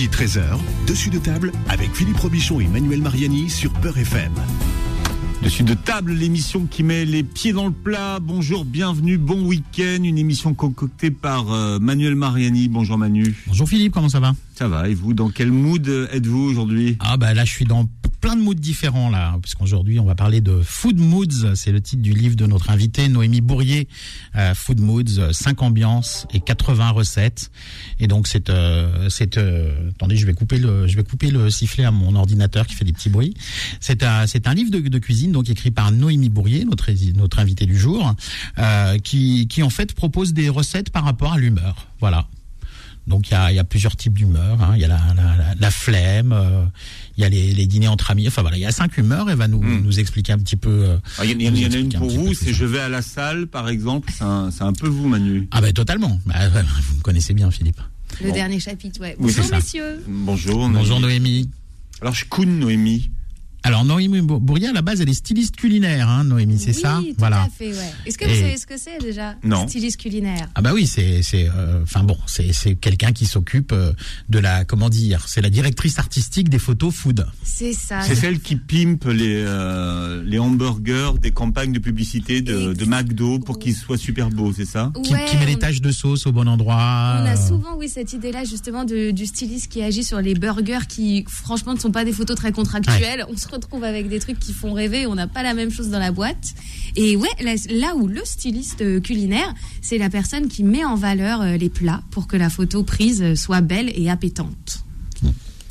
midi 13h, dessus de table avec Philippe Robichon et Manuel Mariani sur Peur FM. Dessus de table, l'émission qui met les pieds dans le plat. Bonjour, bienvenue, bon week-end. Une émission concoctée par euh, Manuel Mariani. Bonjour Manu. Bonjour Philippe, comment ça va? Ça va, et vous, dans quel mood êtes-vous aujourd'hui? Ah bah là je suis dans plein de moods différents là, puisqu'aujourd'hui on va parler de Food Moods, c'est le titre du livre de notre invité Noémie Bourrier, euh, Food Moods, 5 ambiances et 80 recettes. Et donc c'est, euh, c'est, euh, attendez, je vais couper le, je vais couper le sifflet à mon ordinateur qui fait des petits bruits. C'est un, c'est un livre de, cuisine donc écrit par Noémie Bourrier, notre notre invité du jour, euh, qui, qui en fait propose des recettes par rapport à l'humeur. Voilà. Donc il y a, y a, plusieurs types d'humeur. Hein. Il y a la, la, la flemme, euh, il y a les, les, dîners entre amis. Enfin voilà, il y a cinq humeurs. Elle va nous, mmh. nous expliquer un petit peu. Euh, ah, il y, y, y en a une pour vous, c'est je vais à la salle, par exemple. C'est un, un, peu vous, Manu. Ah ben totalement. Bah, vous me connaissez bien, Philippe. Le bon. dernier chapitre, ouais. Bonjour, oui, messieurs. Bonjour. Noémie. Bonjour, Noémie. Alors je coune Noémie. Alors Noémie Bourrier, à la base, elle est styliste culinaire, hein, Noémie, c'est oui, ça tout Voilà. à fait, ouais. Est-ce que vous savez ce que c'est déjà Non. Styliste culinaire? Ah bah oui, c'est, c'est, enfin euh, bon, c'est, c'est quelqu'un qui s'occupe euh, de la, comment dire, c'est la directrice artistique des photos food. C'est ça. C'est celle qui pimpe les euh, les hamburgers des campagnes de publicité de, de McDo pour qu'ils soient super beaux, c'est ça? Qui, ouais, qui, met les taches de sauce au bon endroit. On a souvent, oui, cette idée-là justement de, du styliste qui agit sur les burgers qui, franchement, ne sont pas des photos très contractuelles. Ouais. On se retrouve avec des trucs qui font rêver, on n'a pas la même chose dans la boîte. Et ouais, là, où le styliste culinaire, c'est la personne qui met en valeur les plats pour que la photo prise soit belle et appétante.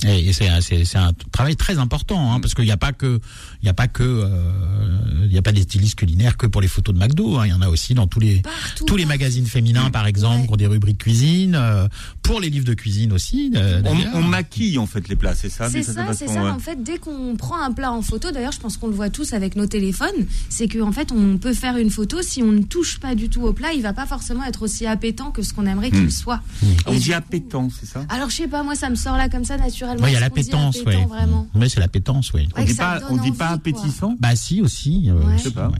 Et c'est un travail très important hein, parce qu'il n'y a pas que il n'y a pas que euh, il y a pas des stylistes culinaires que pour les photos de McDo. Hein, il y en a aussi dans tous les Partout, tous les magazines féminins par exemple, Ouais. qui ont des rubriques cuisine, euh, pour les livres de cuisine aussi. euh, on, on maquille en fait les plats, c'est ça C'est ça, c'est ça. ouais. En fait, dès qu'on prend un plat en photo, d'ailleurs, je pense qu'on le voit tous avec nos téléphones, c'est qu'en fait, on peut faire une photo. Si on ne touche pas du tout au plat, il va pas forcément être aussi appétant que ce qu'on aimerait qu'il Hmm. soit. On Et dit du coup- appétant, c'est ça? Alors, je sais pas, moi, ça me sort là comme ça naturellement. Ouais, il y a Est-ce la qu'on dit pétence, appétant, ouais. Vraiment. Mais c'est la pétence, oui. On Ouais, dit pas, on dit pas appétissant. Bah si aussi. euh, Ouais. Je sais pas.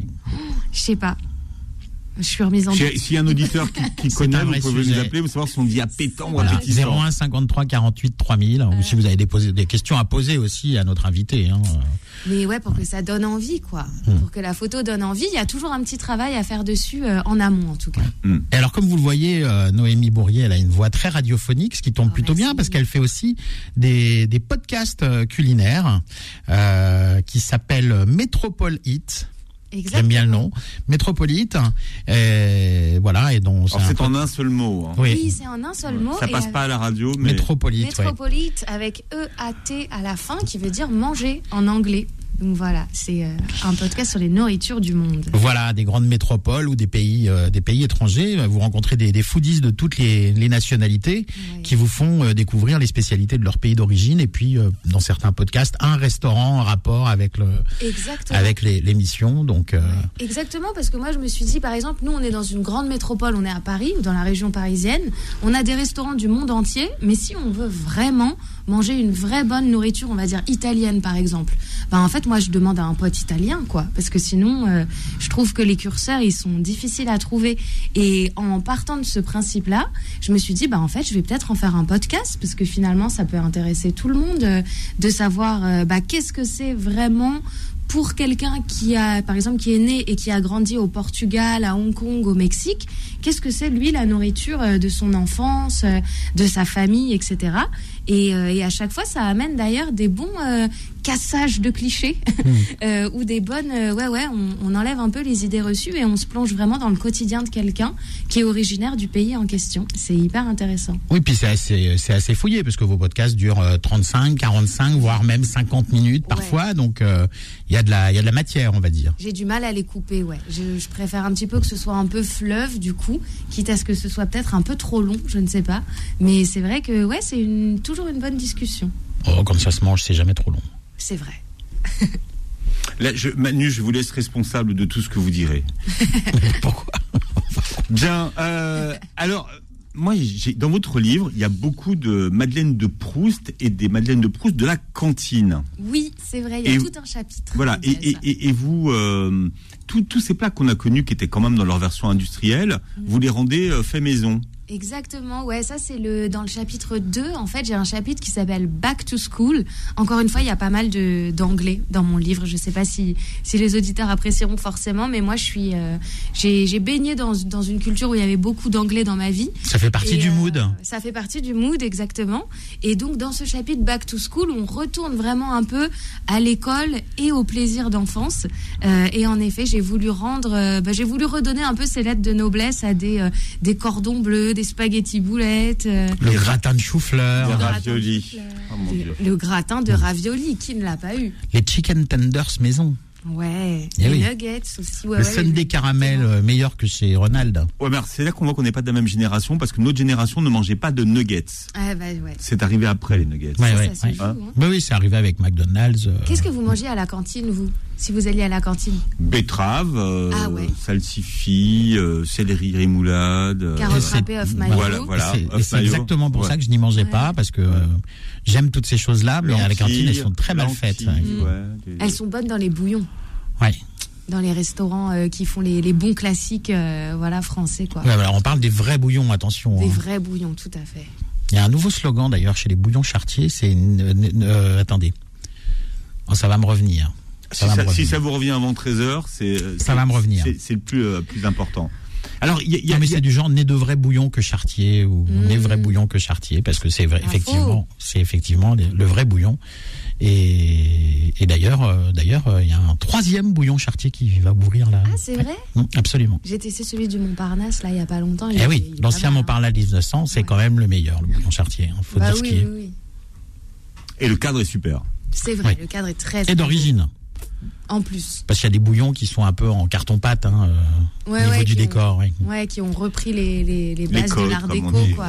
Je sais pas. Je suis remise en Si- doute. S'il y a un auditeur qui, connaît, vous pouvez sujet. nous appeler pour savoir si on dit appétant ou Voilà, appétissant. 01 53 48 3000 ou si vous avez des, questions à poser aussi à notre invité. Hein. Mais ouais, pour que ça donne envie, quoi. Hmm. Pour que la photo donne envie, il y a toujours un petit travail à faire dessus, euh, en amont en tout cas. Et alors, comme vous le voyez, euh, Noémie Bourrier, elle a une voix très radiophonique, ce qui tombe Oh, plutôt merci. bien parce qu'elle fait aussi des, des podcasts euh, culinaires euh, qui s'appellent Métropole Hit. J'aime bien le nom. Métropolite. Et voilà, et donc Alors un c'est en un seul mot. hein. Oui, Oui, c'est en un seul mot. Ça passe avec- pas à la radio, mais Métropolite. ouais. Métropolite avec E-A-T à la fin, qui veut dire manger en anglais. Donc voilà, c'est euh, un podcast sur les nourritures du monde. Voilà, des grandes métropoles ou des pays, euh, des pays étrangers. Vous rencontrez des, des foodies de toutes les, les nationalités qui vous font euh, découvrir les spécialités de leur pays d'origine. Et puis, euh, dans certains podcasts, un restaurant en rapport avec le, Exactement. avec les- l'émission. Donc, euh, Exactement, parce que moi je me suis dit, par exemple, nous on est dans une grande métropole, on est à Paris ou dans la région parisienne, on a des restaurants du monde entier, mais si on veut vraiment manger une vraie bonne nourriture, on va dire italienne par exemple, ben en fait moi je demande à un pote italien quoi, parce que sinon euh, je trouve que les curseurs ils sont difficiles à trouver. Et en partant de ce principe-là, je me suis dit, bah en fait je vais peut-être en faire un podcast, parce que finalement ça peut intéresser tout le monde euh, de savoir bah, qu'est-ce que c'est vraiment pour quelqu'un qui a, par exemple, qui est né et qui a grandi au Portugal, à Hong Kong, au Mexique, qu'est-ce que c'est lui la nourriture de son enfance, de sa famille, etc. Et, euh, et à chaque fois, ça amène d'ailleurs des bons euh, cassages de clichés euh, ou des bonnes, ouais ouais, on, on enlève un peu les idées reçues et on se plonge vraiment dans le quotidien de quelqu'un qui est originaire du pays en question. C'est hyper intéressant. oui, puis c'est assez, assez fouillé parce que vos podcasts durent euh, 35, 45, voire même 50 minutes parfois. Donc, il y a de la, y a de la matière, on va dire. J'ai du mal à les couper, ouais. Je, je préfère un petit peu que ce soit un peu fleuve, du coup, quitte à ce que ce soit peut-être un peu trop long, je ne sais pas. Mais c'est vrai que, ouais, c'est une, toujours une bonne discussion. Oh, quand ça se mange, c'est jamais trop long. C'est vrai. Là, je, Manu, je vous laisse responsable de tout ce que vous direz. Pourquoi Bien. euh, alors, moi, j'ai, dans votre livre, il y a beaucoup de Madeleine de Proust et des Madeleines de Proust de la cantine. Oui, c'est vrai, il y a Et- tout un chapitre. Voilà. Et, et, et, et vous, euh, tous tous ces plats qu'on a connus, qui étaient quand même dans leur version industrielle, vous les rendez euh, fait maison. Exactement, ouais, ça c'est le dans le chapitre 2, en fait, j'ai un chapitre qui s'appelle Back to School. Encore une fois, il y a pas mal de d'anglais dans mon livre, je sais pas si si les auditeurs apprécieront forcément, mais moi je suis euh, j'ai j'ai baigné dans dans une culture où il y avait beaucoup d'anglais dans ma vie. Ça fait partie Et, du euh, mood. Ça fait partie du mood, exactement. Et donc, dans ce chapitre Back to School, on retourne vraiment un peu à l'école et au plaisir d'enfance. Euh, et en effet, j'ai voulu rendre, euh, bah, j'ai voulu redonner un peu ces lettres de noblesse à des, euh, des cordons bleus, des spaghettis boulettes, euh, Le gratin de chou-fleur, Le de Oh le gratin de ravioli. Qui ne l'a pas eu les chicken tenders maison, Ouais. Eh les oui. nuggets aussi. Ouais, le ouais, sundae les- caramel euh, meilleur que chez Ronald. Ouais, c'est là qu'on voit qu'on n'est pas de la même génération parce que notre génération ne mangeait pas de nuggets. Ah, bah, ouais. C'est arrivé après les nuggets. Ouais, Ça, ouais, ça joue, hein. Oui, oui, c'est arrivé avec McDonald's. euh, Qu'est-ce que vous mangez à la cantine, vous? Si vous alliez à la cantine Betterave, euh, Ah ouais. salsifis, euh, céleri rémoulade. euh, Carottes râpées off mayo. Voilà, voilà. Et c'est- exactement pour Ouais. ça que je n'y mangeais pas, parce que euh, j'aime toutes ces choses-là, mais à la cantine, elles sont très mal faites. Elles sont bonnes dans les bouillons. Ouais. dans les restaurants euh, qui font les, les bons classiques euh, voilà français quoi. Ouais, voilà, on parle des vrais bouillons, attention. Des hein. vrais bouillons, tout à fait. Il y a un nouveau slogan d'ailleurs chez les bouillons chartiers, c'est euh, attendez. Oh, ça va me revenir. Si Ça si vous revient avant 13h, c'est Ça va me revenir. C'est le plus euh, plus important. Alors il y a, y a- Non, mais c'est du genre né de vrai bouillon que chartier ou Mm. né vrai bouillon que chartier parce que c'est vrai, Info. effectivement, c'est effectivement le vrai bouillon. Et, et d'ailleurs, euh, d'ailleurs, euh, il y a un troisième bouillon chartier qui va ouvrir là. Ah, c'est vrai? Mm, Absolument. J'ai testé celui du Montparnasse là il y a pas longtemps. Eh oui, l'ancien hein. Montparnasse 1900, c'est Ouais. quand même le meilleur, le bouillon chartier. Il faut Bah dire ce oui, qui est. oui, oui. et le cadre est super. C'est vrai, le cadre est très. Et d'origine. En plus. parce qu'il y a des bouillons qui sont un peu en carton-pâte hein, euh, Ouais, au niveau ouais, du qui ont- décor. oui. Ouais, qui ont repris les, les, les Les bases de l'art déco, quoi.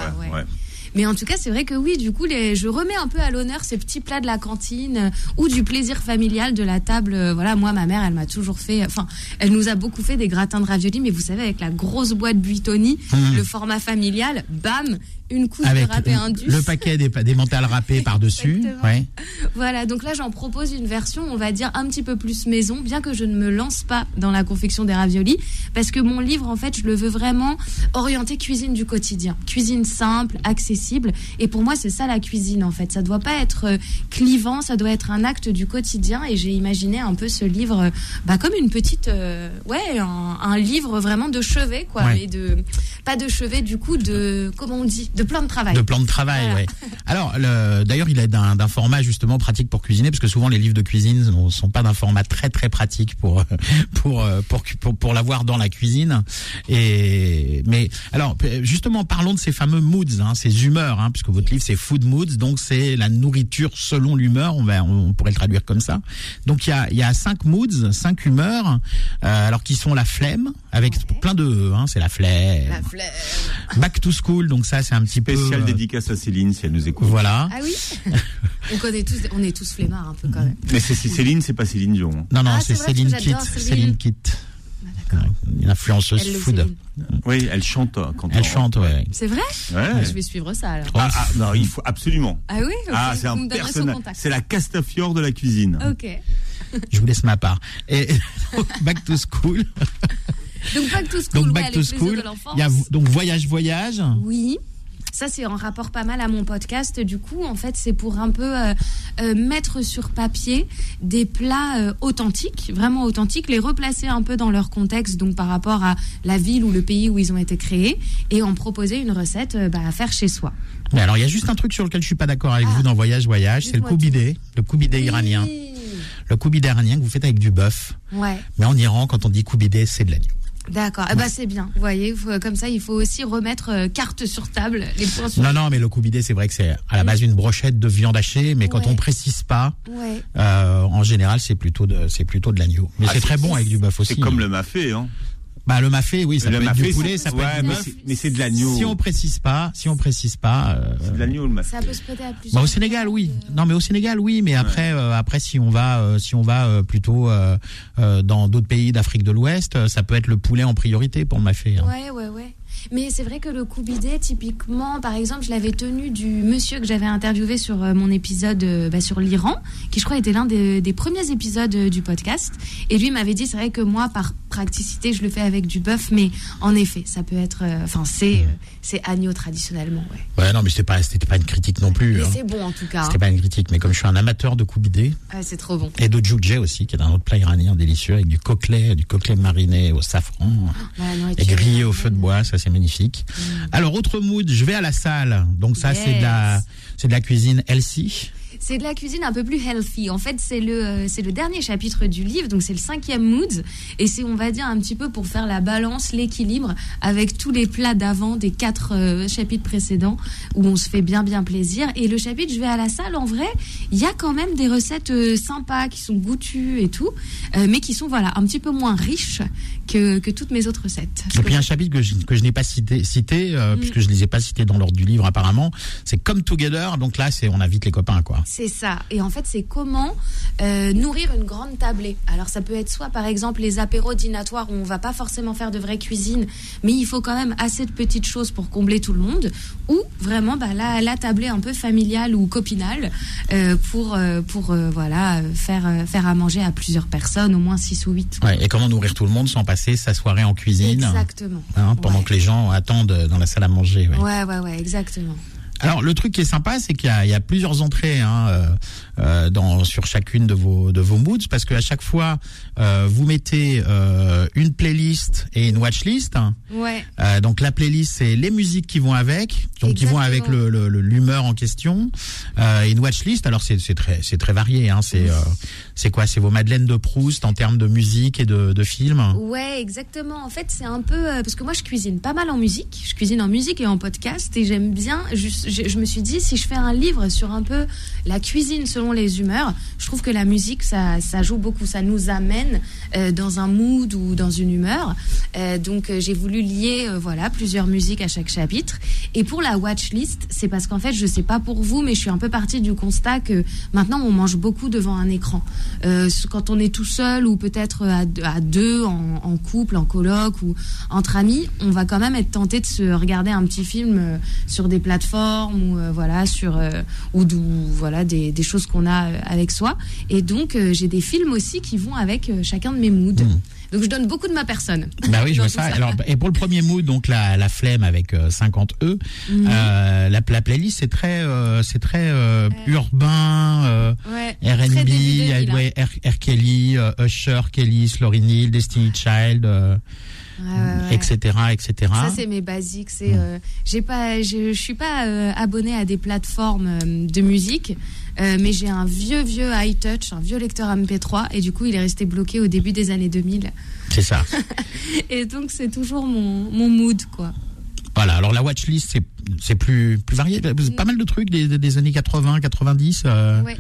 Mais en tout cas, c'est vrai que oui, du coup, les, je remets un peu à l'honneur ces petits plats de la cantine euh, ou du plaisir familial de la table. Euh, Voilà, moi, ma mère, elle m'a toujours fait, enfin, elle nous a beaucoup fait des gratins de raviolis, mais vous savez, avec la grosse boîte Buitoni, Mmh. le format familial, bam, une couche Avec de râpé indus. le paquet des, des mentales râpées par-dessus. Ouais. Voilà, donc là j'en propose une version, on va dire un petit peu plus maison, bien que je ne me lance pas dans la confection des raviolis, parce que mon livre en fait je le veux vraiment orienter cuisine du quotidien, cuisine simple, accessible, et pour moi c'est ça la cuisine en fait, ça doit pas être euh, clivant, ça doit être un acte du quotidien, et j'ai imaginé un peu ce livre, euh, bah comme une petite, euh, ouais, un, un livre vraiment de chevet quoi, Ouais. de pas de chevet du coup de comment on dit, de plan de travail. De plan de travail, Voilà. ouais. Alors, le- d'ailleurs, il est d'un format justement pratique pour cuisiner, parce que souvent les livres de cuisine ne sont pas d'un format très très pratique pour pour euh, pour pour, pour, pour l'avoir dans la cuisine. Et mais alors justement, parlons de ces fameux moods, hein, ces humeurs, hein, puisque votre livre c'est Food Moods, donc c'est la nourriture selon l'humeur. On va on pourrait le traduire comme ça. Donc il y a il y a cinq moods, cinq humeurs, euh, alors qui sont la flemme avec Ouais. plein de E, hein, c'est la flemme. La flemme. Back to school, donc ça c'est un petit peu Spécial euh, dédicace à Céline si elle nous écoute. voilà. Ah oui on, connaît tous, on est tous flemmards un peu quand même. Mais c'est Céline, c'est pas Céline Dion. hein. Non, non, Ah, c'est Céline Kitt. Céline. Céline Kitt. Ah. Une influenceuse Elle, food. Oui, elle chante euh, quand Elle on- chante, ouais. C'est vrai Ouais. Je vais suivre ça alors. Ah, ah, non, il faut absolument. Ah oui. Ah, c'est un personnage. C'est la Castafiore de la cuisine. Ok. Je vous laisse ma part. Et back to school. Donc back to school, Donc back to school. Il y a donc voyage voyage. Oui. Ça, c'est en rapport pas mal à mon podcast. Du coup, en fait, c'est pour un peu euh, euh, mettre sur papier des plats euh, authentiques, vraiment authentiques, les replacer un peu dans leur contexte, donc par rapport à la ville ou le pays où ils ont été créés, et en proposer une recette euh, bah, à faire chez soi. Mais alors il y a juste un truc sur lequel je suis pas d'accord avec Ah. vous dans voyage voyage, c'est le koubidé, le koubidé iranien. Le koubidé iranien que vous faites avec du bœuf. Ouais. Mais en Iran, quand on dit koubidé, c'est de l'agneau. D'accord. Eh ben, c'est bien. Vous voyez, faut- comme ça, il faut aussi remettre euh, carte sur table, les points sur. Non, non, mais le koubidé, c'est vrai que c'est à la base une brochette de viande hachée, mais quand Ouais. on précise pas, Ouais. euh, en général, c'est plutôt de, c'est plutôt de l'agneau. Mais Ah, c'est c'est- très bon avec du bœuf aussi. C'est comme hein. le mafé, hein. Bah, le mafé, oui, ça le peut être du poulet, ça peut ouais, être mais c'est- mais c'est de l'agneau. Si on précise pas, si on précise pas, euh, C'est de l'agneau le mafé. Ça peut se prêter à plusieurs. bah, au Sénégal, oui. Euh, Non, mais au Sénégal, oui. Mais après, euh, après, si on va, euh, si on va euh, plutôt dans d'autres pays d'Afrique de l'Ouest, euh, ça peut être le poulet en priorité pour le mafé. hein. Ouais, ouais, ouais. Mais c'est vrai que le koubidé, typiquement, par exemple, je l'avais tenu du monsieur que j'avais interviewé sur mon épisode bah, sur l'Iran, qui je crois était l'un des, des premiers épisodes du podcast. Et lui m'avait dit, c'est vrai que moi, par praticité, je le fais avec du bœuf, mais en effet, ça peut être. euh, Enfin, c'est euh, c'est agneau traditionnellement, ouais. Ouais, non, mais c'était pas, c'était pas une critique non plus. Hein. c'est bon en tout cas. hein. C'était pas une critique, mais comme je suis un amateur de koubidé Ouais, c'est trop bon. et de djoudjé aussi, qui est un autre plat iranien délicieux avec du coquelet, du coquelet mariné au safran Ouais, et grillé au feu de bois, ça c'est magnifique. Alors autre mood, je vais à la salle, donc ça c'est de la, c'est de la cuisine healthy. C'est de la cuisine un peu plus healthy. En fait, c'est le, euh, c'est le dernier chapitre du livre, donc c'est le cinquième mood. Et c'est, on va dire, un petit peu pour faire la balance, l'équilibre avec tous les plats d'avant des quatre euh, chapitres précédents où on se fait bien, bien plaisir. Et le chapitre, je vais à la salle, en vrai, il y a quand même des recettes euh, sympas qui sont goûtues et tout, euh, mais qui sont, voilà, un petit peu moins riches que, que toutes mes autres recettes. Et puis un chapitre que je, que je n'ai pas cité, cité euh, puisque je les ai pas cités dans l'ordre du livre apparemment, c'est Come Together. Donc là, c'est on invite les copains quoi. C'est ça. Et en fait, c'est comment euh, nourrir une grande tablée. Alors, ça peut être soit, par exemple, les apéros dînatoires où on va pas forcément faire de vraie cuisine, mais il faut quand même assez de petites choses pour combler tout le monde, ou vraiment bah, la, la tablée un peu familiale ou copinale euh, pour, euh, pour voilà, faire, faire à manger à plusieurs personnes, au moins 6 ou 8. Ouais, et comment nourrir tout le monde sans passer sa soirée en cuisine Exactement. hein, pendant Ouais. que les gens attendent dans la salle à manger. ouais. Ouais, ouais, ouais, exactement. Alors le truc qui est sympa, c'est qu'il y, y a plusieurs entrées hein, euh, euh, dans, sur chacune de vos de vos moods, parce qu'à chaque fois euh, vous mettez euh, une playlist et une watchlist. Ouais. Euh, donc la playlist c'est les musiques qui vont avec, donc qui vont avec le Exactement. le- le- l'humeur en question. Euh, et une watchlist, alors c'est très c'est très varié. Hein, c'est euh, c'est quoi? C'est vos Madeleine de Proust en termes de musique et de, de films. Ouais, exactement. En fait, c'est un peu euh, parce que moi, je cuisine pas mal en musique. Je cuisine en musique et en podcast, et j'aime bien. juste- Je, me suis dit, si je fais un livre sur un peu la cuisine selon les humeurs, je trouve que la musique, ça, joue beaucoup. Ça nous amène euh, dans un mood ou dans une humeur. Euh, donc, euh, j'ai voulu lier, voilà, plusieurs musiques à chaque chapitre. Et pour la watchlist, c'est parce qu'en fait, je sais pas pour vous, mais je suis un peu partie du constat que maintenant, on mange beaucoup devant un écran. Quand on est tout seul ou peut-être à, deux- en, en couple, en coloc ou entre amis, on va quand même être tenté de se regarder un petit film sur des plateformes ou euh, voilà sur euh, ou d'où voilà des, des choses qu'on a euh, avec soi. Et donc j'ai des films aussi qui vont avec chacun de mes moods. Donc je donne beaucoup de ma personne. Bah oui, je vois ça. Alors, et pour le premier mood, donc la, la flemme avec euh, 50 E, Mhm. euh, la, la playlist c'est très, euh, c'est très euh, urbain, Ouais. R&B, Très début 2000, ouais, R, R. Kelly, Usher, Kelly, Lauryn Hill, Destiny Child, Ouais, etc., etc. Ça c'est mes basiques. C'est euh, j'ai pas, je, je suis pas euh, abonnée à des plateformes euh, de musique, euh, mais j'ai un vieux vieux iTouch, un vieux lecteur MP3 et du coup il est resté bloqué au début des années 2000. C'est ça. Et donc c'est toujours mon, mon mood quoi. Voilà. Alors la watchlist c'est c'est plus plus varié, pas mal de trucs des, des- années 80, 90. euh, Ouais.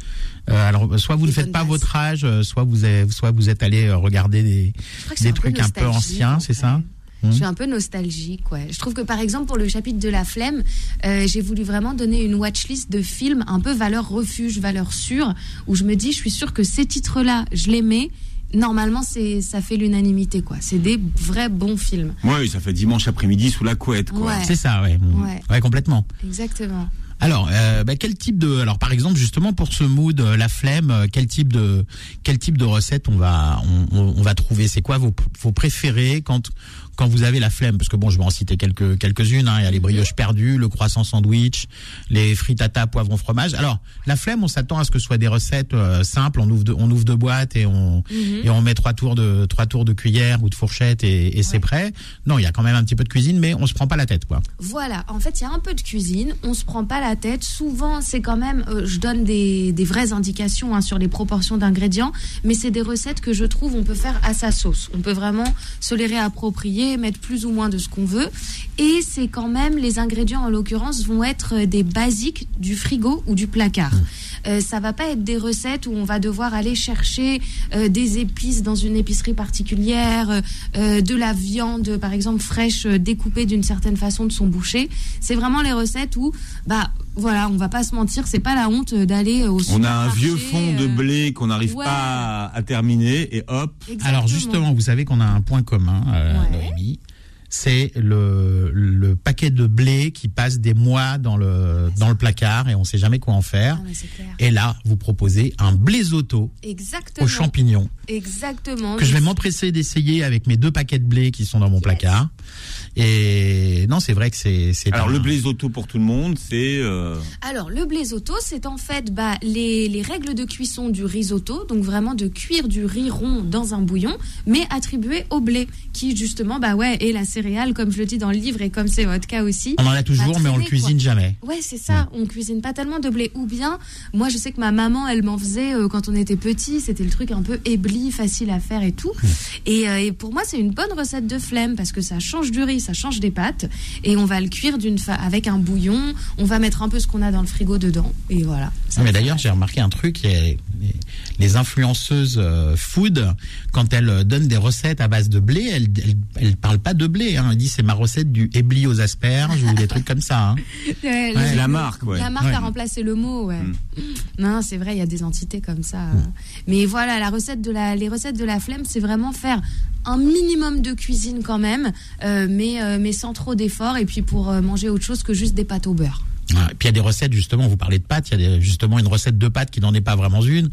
euh, alors soit vous ne faites pas votre âge, euh, soit vous êtes, soit vous êtes allé regarder des des un peu trucs un peu anciens, en c'est ça? Hmm. Je suis un peu nostalgique, ouais. Je trouve que par exemple pour le chapitre de la flemme, euh, j'ai voulu vraiment donner une watchlist de films un peu valeur refuge, valeur sûre, où je me dis, je suis sûre que ces titres-là, je les mets. Normalement, c'est ça fait l'unanimité, quoi. C'est des vrais bons films. Ouais, ça fait dimanche après-midi sous la couette, quoi. Ouais. C'est ça, ouais. Ouais. ouais, complètement. Exactement. Alors, euh, bah, quel type de, alors par exemple justement pour ce mood, euh, la flemme, euh, quel type de, quel type de recette on va, on, on- on va trouver? C'est quoi vos, vos préférés quand, quand vous avez la flemme Parce que bon, je vais en citer quelques, quelques-unes. Hein. Il y a les brioches perdues, le croissant sandwich, les frittata poivron fromage. Alors, la flemme, on s'attend à ce que ce soit des recettes euh, simples. On ouvre, de, on ouvre deux boîtes et on, et on met trois tours de, trois tours de cuillère ou de fourchette et, et c'est prêt. Non, il y a quand même un petit peu de cuisine, mais on se prend pas la tête, quoi. Voilà, en fait, il y a un peu de cuisine, on se prend pas la tête. Souvent, c'est quand même, euh, je donne des, des vraies indications hein, sur les proportions d'ingrédients, mais c'est des recettes que je trouve on peut faire à sa sauce. On peut vraiment se les réapproprier, mettre plus ou moins de ce qu'on veut. Et c'est quand même, les ingrédients en l'occurrence vont être euh, des basiques du frigo ou du placard. Euh, ça va pas être des recettes où on va devoir aller chercher euh, des épices dans une épicerie particulière, euh, de la viande par exemple fraîche découpée d'une certaine façon de son boucher. C'est vraiment les recettes où bah voilà, on va pas se mentir, c'est pas la honte d'aller au On a un vieux fond de blé qu'on n'arrive ouais. pas à, à terminer et hop. Alors justement, vous savez qu'on a un point commun, euh, Ouais. Noémie. C'est le, le paquet de blé qui passe des mois dans le dans le placard et on sait jamais quoi en faire. Ah. Et là, vous proposez un blésotto Exactement. aux champignons Exactement. que je vais m'empresser d'essayer avec mes deux paquets de blé qui sont dans mon Yes. placard. Et non, c'est vrai que c'est c'est Alors un- le blésotto pour tout le monde, c'est euh, Alors, le blésotto, c'est en fait bah, les, les règles de cuisson du risotto, donc vraiment de cuire du riz rond dans un bouillon, mais attribué au blé, qui justement, bah ouais, est la céréale, comme je le dis dans le livre et comme c'est votre cas aussi. on en a toujours, mais on le cuisine jamais. Ouais, c'est ça. On cuisine pas tellement de blé. Ou bien, moi, je sais que ma maman, elle m'en faisait euh, quand on était petit. C'était le truc un peu ébli, facile à faire et tout. Et, euh, et pour moi, c'est une bonne recette de flemme parce que ça change du riz, ça change des pâtes. Et on va le cuire d'une fa- avec un bouillon. On va mettre un peu ce qu'on a dans le frigo dedans. Et voilà. Ça mais d'ailleurs, j'ai remarqué un truc, les, les influenceuses euh, food, quand elles donnent des recettes à base de blé, elles, elles parlent pas de blé. Hein. Elles disent c'est ma recette du ébli aux asperges ou des trucs comme ça. Hein. Ouais, Ouais. les- la marque, ouais. La marque Ouais. a remplacé le mot, ouais. Mm. Non, c'est vrai, il y a des entités comme ça. Mais voilà, la recette de la, les recettes de la flemme, c'est vraiment faire un minimum de cuisine quand même, euh, mais, euh, mais sans trop d'efforts, et puis pour euh, manger autre chose que juste des pâtes au beurre. Ouais. Puis il y a des recettes, justement, vous parlez de pâtes, il y a des- justement une recette de pâtes qui n'en est pas vraiment une,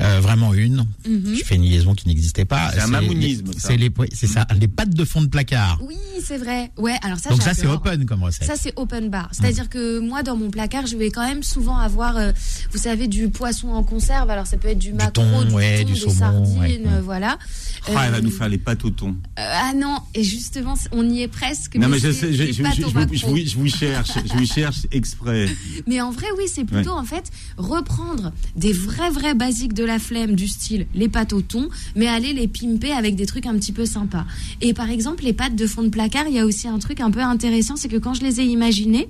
euh, vraiment une. Mhm. Je fais une liaison qui n'existait pas. C'est un mamounisme. C'est les, c'est ça, les pâtes de fond de placard. Oui, c'est vrai. Ouais, alors ça, Donc ça, c'est open comme recette. Ça, c'est open bar. C'est-à-dire que moi, dans mon placard, je vais quand même souvent avoir, euh, vous savez, du poisson en conserve. Alors, ça peut être du, maquereau, thon, du, ouais, thon, du des saumon, sardines, ouais. voilà. Ah, elle va Euh, nous faire les pâtes au thon. euh, ah non, et justement, on y est presque. Non mais je sais, je, je- vous, je vous cherche, je vous cherche exprès. Mais en vrai, oui, c'est plutôt en fait reprendre des vrais, vrais basiques de la flemme, du style les pâtes au thon, mais aller les pimper avec des trucs un petit peu sympas. Et par exemple, les pâtes de fond de placard, il y a aussi un truc un peu intéressant, c'est que quand je les ai imaginées,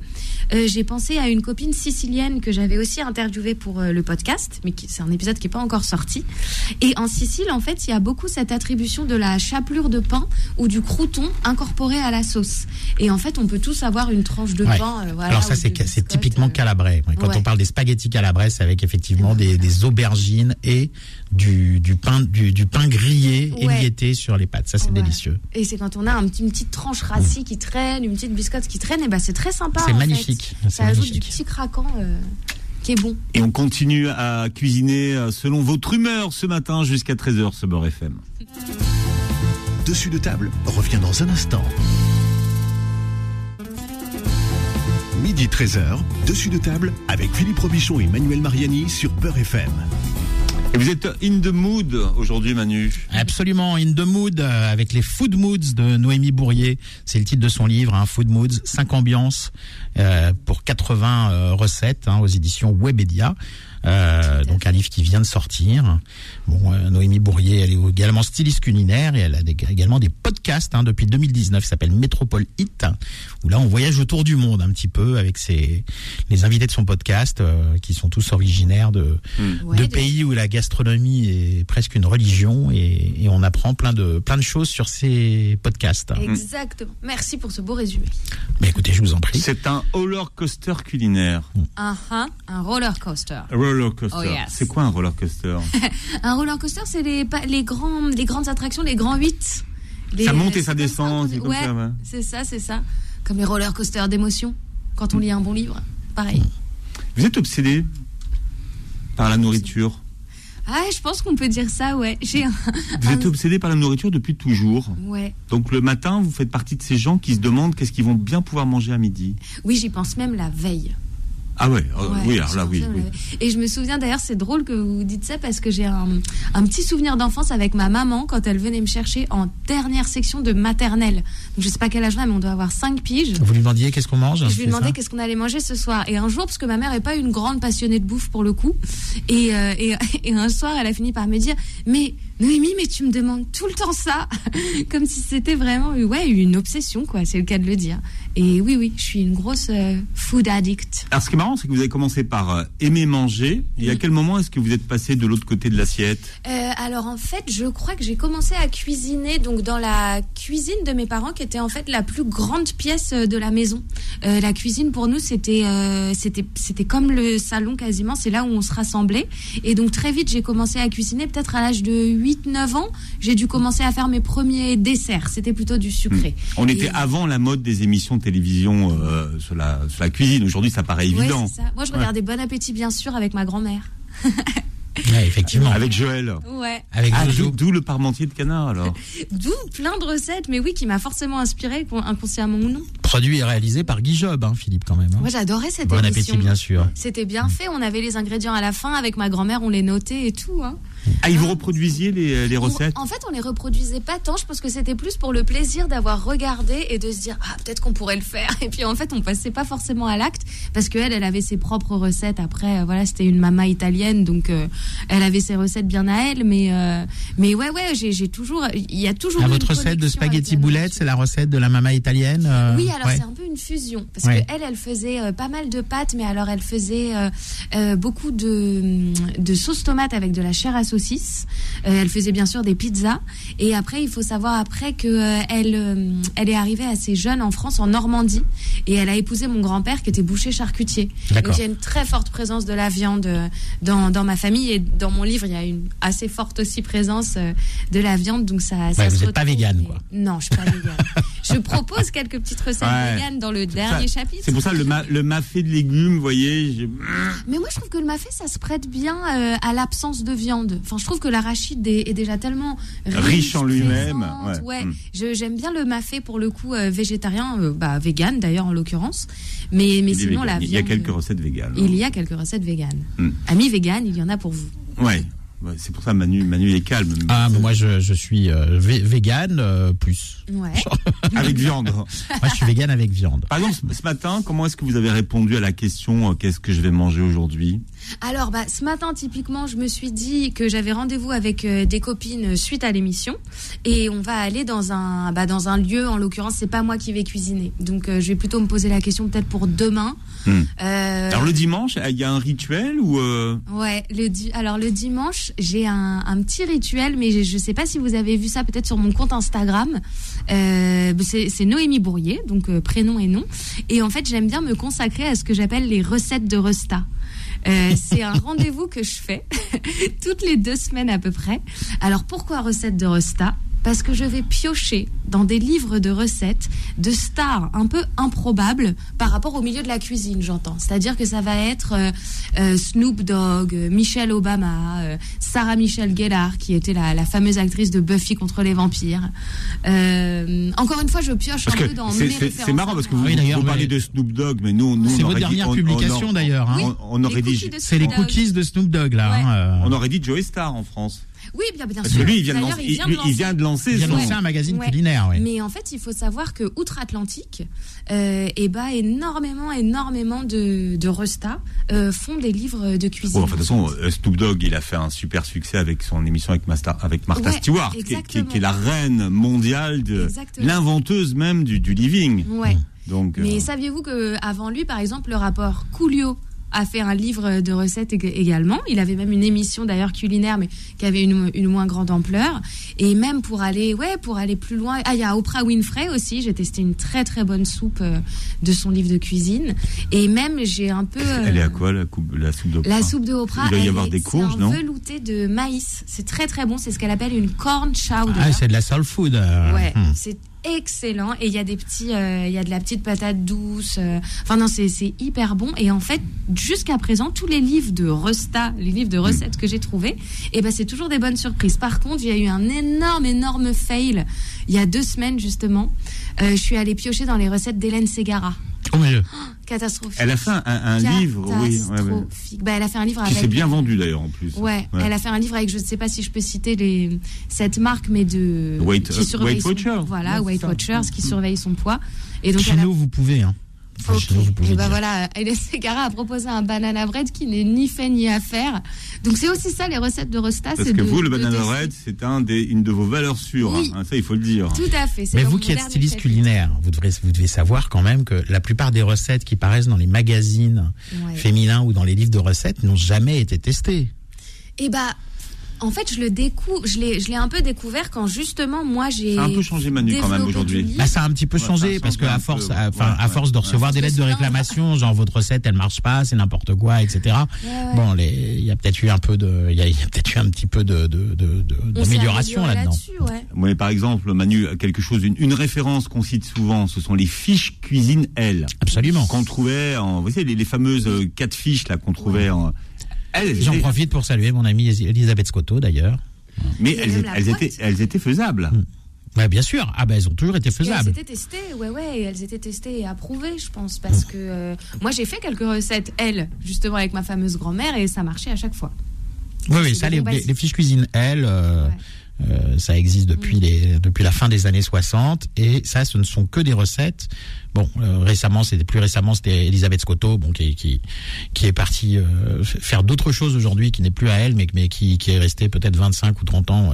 euh, j'ai pensé à une copine sicilienne que j'avais aussi interviewée pour euh, le podcast, mais qui- c'est un épisode qui n'est pas encore sorti. Et en Sicile, en fait, il y a beaucoup cette attribution de la chapelure de pain ou du crouton incorporé à la sauce. Et en fait, on peut tous avoir une tranche de Ouais. pain. euh, voilà, Alors ça, c'est de c'est typiquement euh, calabrais. Ouais, Quand ouais. on parle des spaghettis calabrais, c'est avec effectivement des, des aubergines et du, du pain du, du pain grillé Ouais. émietté sur les pâtes. Ça, c'est délicieux. Et c'est quand on a un petit- une petite tranche rassis qui traîne, une petite biscotte qui traîne, et ben c'est très sympa. C'est magnifique. fait. Ça ajoute du petit craquant euh, qui est bon. Et on continue à cuisiner euh, selon votre humeur ce matin jusqu'à 13h ce Beurre FM. Dessus de table revient dans un instant. Midi 13h, dessus de table avec Philippe Robichon et Manuel Mariani sur Beurre FM. Et vous êtes in the mood aujourd'hui Manu. Absolument, In the Mood, euh, avec les Food Moods de Noémie Bourrier. C'est le titre de son livre, hein, Food Moods, 5 ambiances euh, pour 80 euh, recettes hein, aux éditions Webedia. Euh, donc un livre qui vient de sortir. Bon, euh, Noémie Bourrier, elle est également styliste culinaire et elle a des- également des podcasts hein, depuis 2019, qui s'appelle Métropole Hit, où là on voyage autour du monde un petit peu avec ses, les invités de son podcast, euh, qui sont tous originaires de, Ouais, de pays où la gastronomie est presque une religion et, et on apprend plein de plein de choses sur ces podcasts. Exactement. Merci pour ce beau résumé. Mais écoutez, je vous en prie. C'est un roller coaster culinaire. Un, un, un roller coaster. Roller coaster. Oh, yes. C'est quoi un roller coaster? Un roller coaster, c'est les, les, grands, les grandes attractions, les grands 8. Ça monte et ça descend, c'est ouais, c'est ça, c'est ça. Comme les roller coasters d'émotion, quand on lit un bon livre. Pareil. Vous êtes obsédé par la nourriture? Ah, je pense qu'on peut dire ça, ouais. J'ai un. Vous un- êtes obsédé par la nourriture depuis toujours. Ouais. Donc le matin, vous faites partie de ces gens qui se demandent qu'est-ce qu'ils vont bien pouvoir manger à midi. Oui, j'y pense même la veille. Ah ouais, euh, Ouais, oui, alors là, oui. Et je me souviens d'ailleurs, c'est drôle que vous dites ça parce que j'ai un, un petit souvenir d'enfance avec ma maman quand elle venait me chercher en dernière section de maternelle. Donc je sais pas quel âge on a, mais on doit avoir 5 piges. Vous lui demandiez qu'est-ce qu'on mange je lui demandais qu'est-ce qu'on allait manger ce soir. Et un jour, parce que ma mère est pas une grande passionnée de bouffe pour le coup, et, euh, et, et un soir, elle a fini par me dire Mais Noémie, mais tu me demandes tout le temps ça Comme si c'était vraiment ouais, une obsession, quoi. C'est le cas de le dire. Et oui, oui, je suis une grosse euh, food addict. Alors ce qui est marrant, c'est que vous avez commencé par euh, aimer manger. Et à quel moment est-ce que vous êtes passé de l'autre côté de l'assiette? Euh, alors en fait, je crois que j'ai commencé à cuisiner donc dans la cuisine de mes parents, qui était en fait la plus grande pièce de la maison. La cuisine pour nous, c'était c'était c'était comme le salon quasiment. C'est là où on se rassemblait. Et donc très vite, j'ai commencé à cuisiner. Peut-être à l'âge de 8-9 ans, j'ai dû commencer à faire mes premiers desserts. C'était plutôt du sucré. On était avant la mode des émissions télévision euh, sur, la, sur la cuisine. Aujourd'hui, ça paraît évident. ça. Moi, je regardais Bon Appétit bien sûr avec ma grand-mère. Ouais, effectivement. Avec Joël. Ouais. Avec Ah, d'où le parmentier de canard alors. D'où plein de recettes, mais oui, qui m'a forcément inspiré, inconsciemment ou non. Produit et réalisé par Guy Job, hein, Philippe, quand même. hein. Moi, j'adorais cette Bon émission. appétit, bien sûr. C'était bien fait. On avait les ingrédients à la fin. Avec ma grand-mère, on les notait et tout. hein. Ah, ils vous reproduisiez les, les On- recettes en fait, on les reproduisait pas tant. Je pense que c'était plus pour le plaisir d'avoir regardé et de se dire ah peut-être qu'on pourrait le faire. Et puis en fait, on passait pas forcément à l'acte parce qu'elle, elle avait ses propres recettes. Après, euh, voilà, c'était une maman italienne, donc euh, elle avait ses recettes bien à elle. Mais euh, mais ouais ouais, j'ai j'ai toujours, il y a toujours. Ah, votre une recette de spaghetti boulettes, c'est la recette de la mama italienne euh, Oui, alors ouais. c'est un peu une fusion parce Ouais. que elle, elle faisait euh, pas mal de pâtes, mais alors elle faisait euh, euh, beaucoup de, de sauce tomate avec de la chair à Euh, elle faisait bien sûr des pizzas. Et après, il faut savoir après que euh, elle, euh, elle est arrivée assez jeune en France, en Normandie, et elle a épousé mon grand-père qui était boucher charcutier. Donc il y a une très forte présence de la viande dans, dans ma famille et dans mon livre, il y a une assez forte aussi présence de la viande. Donc ça, ça Ouais, se vous êtes pas végane, mais- quoi. Non, je suis pas végane. je propose quelques petites recettes Ouais. véganes dans le dernier ça- chapitre. C'est pour ça le, ma, le mafé de légumes, vous voyez. j'ai- Mais moi, je trouve que le mafé, ça se prête bien euh, à l'absence de viande. Enfin, je trouve que l'arachide est, est déjà tellement riche, Riche en lui-même, ouais. Ouais, Mm. Je- j'aime bien le mafé pour le coup euh, végétarien, euh, bah vegan d'ailleurs en l'occurrence. Mais mais Il sinon vegan. la Il y a viande, quelques recettes véganes. Il y a quelques recettes véganes. Amis véganes, il y en a pour vous. Ouais. C'est pour ça Manu, Manu est calme. Ah, mais moi, je, je suis euh, vé- vegan euh, plus. Ouais. Avec viande. Moi, je suis vegan avec viande. Par exemple, ce- matin, comment est-ce que vous avez répondu à la question euh, qu'est-ce que je vais manger aujourd'hui? Alors, bah, ce matin, typiquement, je me suis dit que j'avais rendez-vous avec euh, des copines suite à l'émission. Et on va aller dans un, bah, dans un lieu, en l'occurrence, c'est pas moi qui vais cuisiner. Donc, euh, je vais plutôt me poser la question peut-être pour demain. Hmm. Euh, Alors le dimanche, il y a un rituel ou euh, Ouais, le di- alors le dimanche, j'ai un, un petit rituel, mais je, je sais pas si vous avez vu ça peut-être sur mon compte Instagram. Euh, c'est c'est Noémie Bourrier, donc prénom et nom. Et en fait, j'aime bien me consacrer à ce que j'appelle les recettes de Resta. Euh, c'est un rendez-vous que je fais toutes les deux semaines à peu près. Alors pourquoi recettes de Resta? Parce que je vais piocher dans des livres de recettes de stars un peu improbables par rapport au milieu de la cuisine, j'entends. C'est-à-dire que ça va être euh, euh, Snoop Dogg, euh, Michelle Obama, euh, Sarah Michelle Gellar, qui était la, la fameuse actrice de Buffy contre les vampires. Euh, encore une fois, je pioche parce un peu dans c'est- mes c'est références c'est marrant parce que vous, Oui, vous parlez de Snoop Dogg, mais nous, nous C'est on votre dit- dernière on- on- publication, on- d'ailleurs, hein. On, on aurait dit, de C'est les cookies de Snoop Dogg, là. Ouais. hein, euh. on aurait dit Joey Star en France. Oui, bien, bien Parce sûr. que lui, il vient de lancer, il vient de il- il vient de lancer Il vient de son- lancer un magazine Ouais. culinaire. Mais en fait, il faut savoir que outre-Atlantique, euh, et bah, énormément, énormément de, de restas euh, font des livres de cuisine. Enfin, de toute façon, euh, Snoop Dogg, il a fait un super succès avec son émission avec, Master, avec Martha Ouais, Stewart, qui est, qui est- exactement. qui est la reine mondiale, de l'inventeuse même du, du living. Ouais. Donc, Mais euh, saviez-vous que avant lui, par exemple, le rapport Coolio a fait un livre de recettes ég- également. Il avait même une émission d'ailleurs culinaire, mais qui avait une, une moins grande ampleur. Et même pour aller, ouais, pour aller plus loin. Ah, il y a Oprah Winfrey aussi. J'ai testé une très très bonne soupe euh, de son livre de cuisine. Et même j'ai un peu. euh, elle est à quoi la, coupe, la soupe d'Oprah? La soupe de Oprah, Il doit y elle avoir est- des courges, non? un velouté de maïs. C'est très très bon. C'est ce qu'elle appelle une corn chowder. Ah, c'est de la soul food. euh. Ouais, Hmm. c'est excellent. Et il y a des petits, euh, il y a de la petite patate douce. euh, Enfin non, c'est hyper bon. Et en fait, jusqu'à présent, tous les livres de Resta, les livres de recettes que j'ai trouvés, et ben c'est toujours des bonnes surprises. Par contre, il y a eu un énorme, énorme fail il y a deux semaines justement. Euh, je suis allée piocher dans les recettes d'Hélène Ségara. Oh, mais Catastrophique. Elle a fait un, un livre, oui, ouais, ouais, Catastrophique. Bah, elle a fait un livre qui avec. s'est bien vendu d'ailleurs en plus. Ouais, elle a fait un livre avec, je ne sais pas si je peux citer les, cette marque, mais de. Weight- qui euh, surveille Weight son- Watchers. Voilà, Ouais, Weight ça. Watchers, qui surveille son poids. Et donc, Chez elle a- nous, vous pouvez. Hein. Ok. pouvez Et bah dire. voilà, Hélène Segara a proposé un banana bread qui n'est ni fait ni à faire. Donc c'est aussi ça les recettes de Rosta. Parce que de- vous, le banana bread, c'est un des, une de vos valeurs sûres. Oui. hein. ça, il faut le dire. Tout à fait. c'est Mais vous qui êtes styliste culinaire, vous devez, vous devez savoir quand même que la plupart des recettes qui paraissent dans les magazines Ouais. féminins ou dans les livres de recettes n'ont jamais été testées. Et bah, en fait, je le découvre, je l'ai, je l'ai un peu découvert quand justement moi j'ai. Ça a un peu changé, Manu, quand même, aujourd'hui. Bah, ça a un petit peu Ouais, changé parce que à force, peu, à, enfin, ouais, à force de ouais. recevoir des lettres de réclamation, genre votre recette elle marche pas, c'est n'importe quoi, etc. Ouais, ouais. Bon, il y a peut-être eu un peu de, il y a, il y a peut-être eu un petit peu de, de, de, d'amélioration là-dedans. là-dessus, ouais. Oui, par exemple, Manu, quelque chose, une, une référence qu'on cite souvent, ce sont les fiches cuisine L. Absolument. Qu'on trouvait en, vous savez, les, les fameuses euh, quatre fiches là qu'on trouvait en. Elles, J'en profite pour saluer mon amie Elisabeth Scotto d'ailleurs. mais elles, étaient- la elles boîte. étaient, elles étaient faisables. Ouais, bien sûr. Ah ben elles ont toujours été Et elles faisables. étaient testées, ouais, ouais, et elles étaient testées et approuvées, je pense, parce que euh, moi j'ai fait quelques recettes, elles, justement avec ma fameuse grand-mère, et ça marchait à chaque fois. Oui, oui, ça, les, fiches cuisine, elles, euh, Ouais. Euh, ça existe depuis Mm. les depuis la fin des années 60 et ça, ce ne sont que des recettes. Bon, euh, récemment, c'était plus récemment, c'était Elisabeth Scotto, bon, qui qui qui est partie euh, faire d'autres choses aujourd'hui, qui n'est plus à elle, mais mais qui qui est restée peut-être 25 ou 30 ans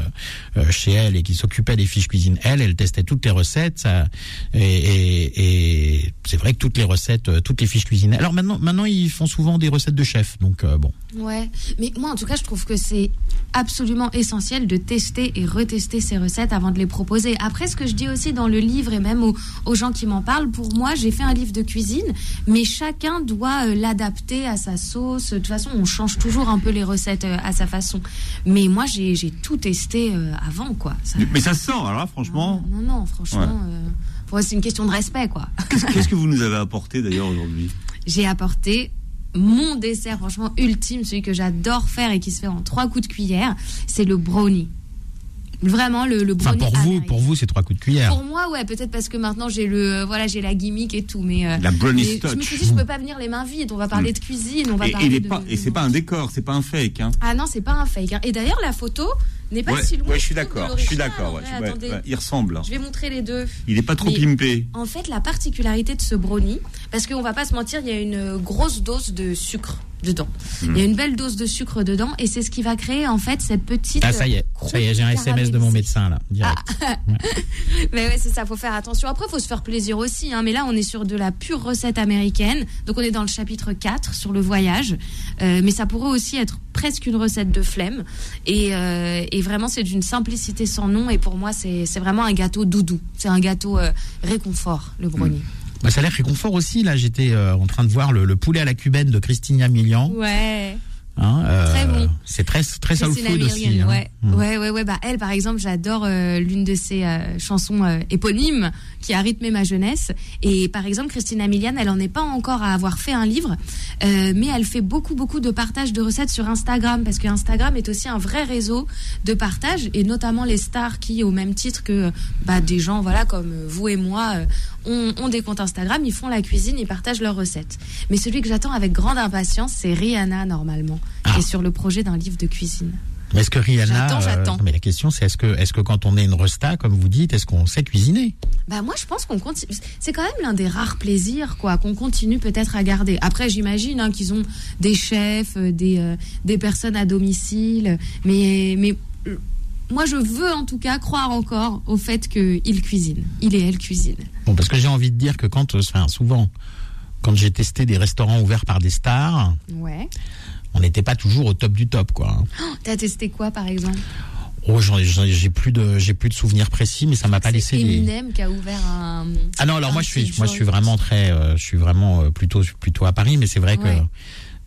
chez elle et qui s'occupait des fiches cuisine. Elle, elle testait toutes les recettes, ça, et et, et c'est vrai que toutes les recettes, toutes les fiches cuisine. Alors maintenant, maintenant, ils font souvent des recettes de chef, donc bon. Ouais, mais moi en tout cas, je trouve que c'est absolument essentiel de tester et retester ces recettes avant de les proposer. Après, ce que je dis aussi dans le livre et même aux, aux gens qui m'en parlent, pour moi, j'ai fait un livre de cuisine, mais chacun doit euh, l'adapter à sa sauce. De toute façon, on change toujours un peu les recettes euh, à sa façon. Mais moi, j'ai tout testé euh, avant, quoi. Ça- Mais ça se sent, alors là, franchement. non, non, franchement, euh, pour moi, c'est une question de respect, quoi. Qu'est-ce qu'est-ce que vous nous avez apporté d'ailleurs aujourd'hui? J'ai apporté mon dessert franchement ultime, celui que j'adore faire et qui se fait en trois coups de cuillère, c'est le brownie. Vraiment le, le Enfin, brownie. pour vous, pour vous, c'est trois coups de cuillère. Pour moi, ouais, peut-être parce que maintenant j'ai le, euh, voilà, j'ai la gimmick et tout, mais euh, La brownie mais je me suis dit, je peux pas venir les mains vides. On va parler de cuisine, on va Et, parler il est de. pas, et c'est pas un décor, c'est pas un fake. Hein. Ah non, c'est pas un fake. hein. Et d'ailleurs, la photo n'est pas ouais, si loin. ouais, je suis d'accord. Je suis d'accord. ouais, ouais, il ressemble. je vais montrer les deux. Il est pas trop Mais- pimpé. En fait, la particularité de ce brownie, parce qu'on va pas se mentir, il y a une grosse dose de sucre dedans. Hmm. Il y a une belle dose de sucre dedans, et c'est ce qui va créer en fait cette petite. Ah ça y est, ça y est, j'ai un SMS de mon médecin là, direct. Mais ouais, c'est ça, faut faire attention. Après, faut se faire plaisir aussi. Hein. Mais là, on est sur de la pure recette américaine. Donc, on est dans le chapitre 4 sur le voyage. Euh, mais ça pourrait aussi être presque une recette de flemme. Et, euh, et vraiment, c'est d'une simplicité sans nom. Et pour moi, c'est vraiment un gâteau doudou. C'est un gâteau euh, réconfort, le brownie. Bah, ça a l'air réconfort aussi là. J'étais euh, en train de voir le, le poulet à la cubaine de Christina Milian. Ouais. Hein, euh, Très bon. C'est très très soul food aussi. Hein. ouais. Mm. ouais, ouais, ouais. Bah, elle, par exemple, j'adore euh, l'une de ses euh, chansons euh, éponymes qui a rythmé ma jeunesse. Et par exemple, Christina Milian, elle en est pas encore à avoir fait un livre, euh, mais elle fait beaucoup, beaucoup de partage de recettes sur Instagram parce que Instagram est aussi un vrai réseau de partage et notamment les stars qui, au même titre que bah, des gens, voilà, comme euh, vous et moi, euh, ont, ont des comptes Instagram, ils font la cuisine, ils partagent leurs recettes. Mais celui que j'attends avec grande impatience, c'est Rihanna normalement, Ah. est sur le projet d'un livre de cuisine. Mais Est-ce que Rihanna J'attends, j'attends. mais la question c'est est-ce que est-ce que quand on est une resta comme vous dites, est-ce qu'on sait cuisiner? Bah moi je pense qu'on continue. C'est quand même l'un des rares plaisirs quoi qu'on continue peut-être à garder. Après j'imagine hein, qu'ils ont des chefs, euh, des euh, des personnes à domicile, mais mais euh, moi je veux en tout cas croire encore au fait qu'ils cuisinent. Il et elle cuisinent. Bon, parce que j'ai envie de dire que quand, euh, enfin, souvent, quand j'ai testé des restaurants ouverts par des stars, Ouais. On n'était pas toujours au top du top, quoi. hein. Oh, T'as testé quoi par exemple? Oh, j'ai plus de, j'ai plus de souvenirs précis, mais ça m'a pas laissé. Eminem qui a ouvert un. Ah non, alors un moi je suis, moi je suis vraiment très, euh, je suis vraiment euh, plutôt, plutôt à Paris, mais c'est vrai que.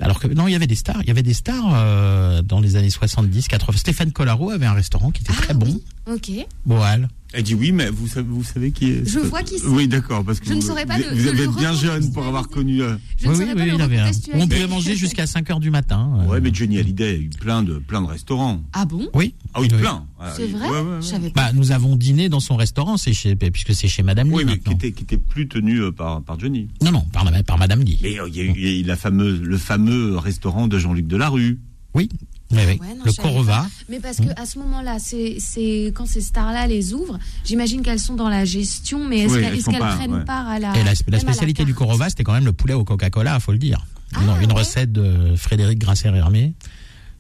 Alors que non, il y avait des stars, il y avait des stars euh, dans les années 70, 80. Stéphane Collaro avait un restaurant qui était Ah très bon, oui. Ok. Boal. Elle dit oui, mais vous savez, vous savez qui est. Je vois qui c'est. Oui, d'accord, parce que Je ne vous, saurais pas vous, le- vous été bien jeune pour avoir connu. euh, Je ne oui, saurais oui, pas oui, le il avait un. recontextualiser. On pouvait manger jusqu'à 5 heures du matin. euh. Ouais, mais Johnny Hallyday a eu plein de plein de restaurants. Ah bon? Oui. Ah oui, Oui. plein. Ah, C'est vrai? Ouais, ouais, ouais. Je savais pas. Bah, nous avons dîné dans son restaurant, chez, puisque c'est chez Madame Lee Oui, mais qui était, qui était plus tenu euh, par, par Johnny. Non, non, par, par Madame Lee. Mais euh, il y a eu il y a eu la fameuse, le fameux restaurant de Jean-Luc Delarue. Oui. Oui, oui. Ouais, non, le pas. Mais parce que à ce moment-là, c'est quand ces stars-là les ouvrent, j'imagine qu'elles sont dans la gestion, mais est-ce Oui, qu'elles prennent ouais. part à la Et la, spécialité du carte Korova, c'était quand même le poulet au Coca-Cola, faut le dire. Ah, une, une ouais. recette de Frédéric Grasser-Hermé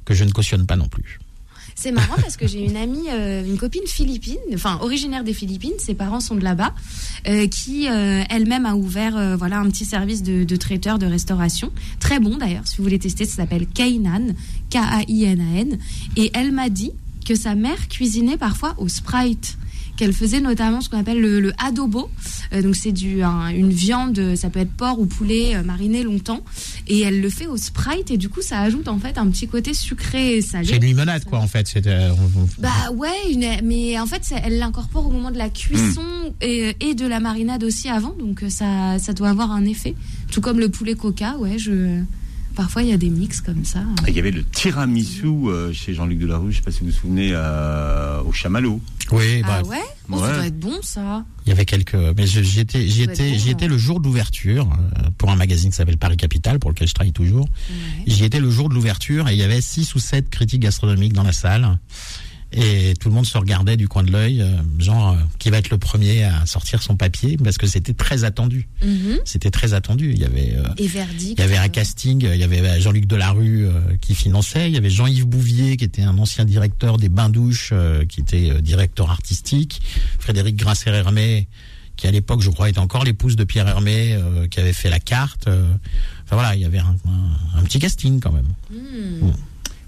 que je ne cautionne pas non plus. C'est marrant parce que j'ai une amie, euh, une copine philippine, enfin originaire des Philippines, ses parents sont de là-bas, euh, qui euh, elle-même a ouvert voilà un petit service de, de traiteur de restauration, très bon d'ailleurs. Si vous voulez tester, ça s'appelle Kainan, K-A-I-N-A-N, et elle m'a dit que sa mère cuisinait parfois au Sprite qu'elle faisait notamment ce qu'on appelle le, le adobo. Euh, donc c'est du un- une viande, ça peut être porc ou poulet euh, mariné longtemps, et elle le fait au Sprite et du coup ça ajoute en fait un petit côté sucré et salé. C'est une limonade, quoi, en fait. C'est, euh, on- Bah ouais, une- mais en fait, elle l'incorpore au moment de la cuisson et, et de la marinade aussi avant, donc euh, ça, ça doit avoir un effet. Tout comme le poulet coca, ouais, je... Parfois, il y a des mix comme ça. Et Il y avait le tiramisu euh, chez Jean-Luc Delarue, je sais pas si vous vous souvenez, euh, au Chamallow. Oui, bah, Ah ouais? Oh, Ouais. Ça doit être bon, ça. il y avait quelques. Mais j'y étais, j'y étais, bon, j'y hein. étais le jour de l'ouverture euh, pour un magazine qui s'appelle Paris Capital, pour lequel je travaille toujours. Ouais. J'y étais le jour de l'ouverture et il y avait six ou sept critiques gastronomiques dans la salle. Et tout le monde se regardait du coin de l'œil, euh, genre euh, qui va être le premier à sortir son papier, parce que c'était très attendu. Mhm. C'était très attendu. Il y avait, euh, Et il y avait un casting, il y avait Jean-Luc Delarue qui finançait, il y avait Jean-Yves Bouvier qui était un ancien directeur des Bains Douches, euh, qui était directeur artistique, Frédéric Grasser-Hermé qui à l'époque, je crois, était encore l'épouse de Pierre Hermé, qui avait fait la carte. Enfin voilà, il y avait un, un- un petit casting quand même. hmm.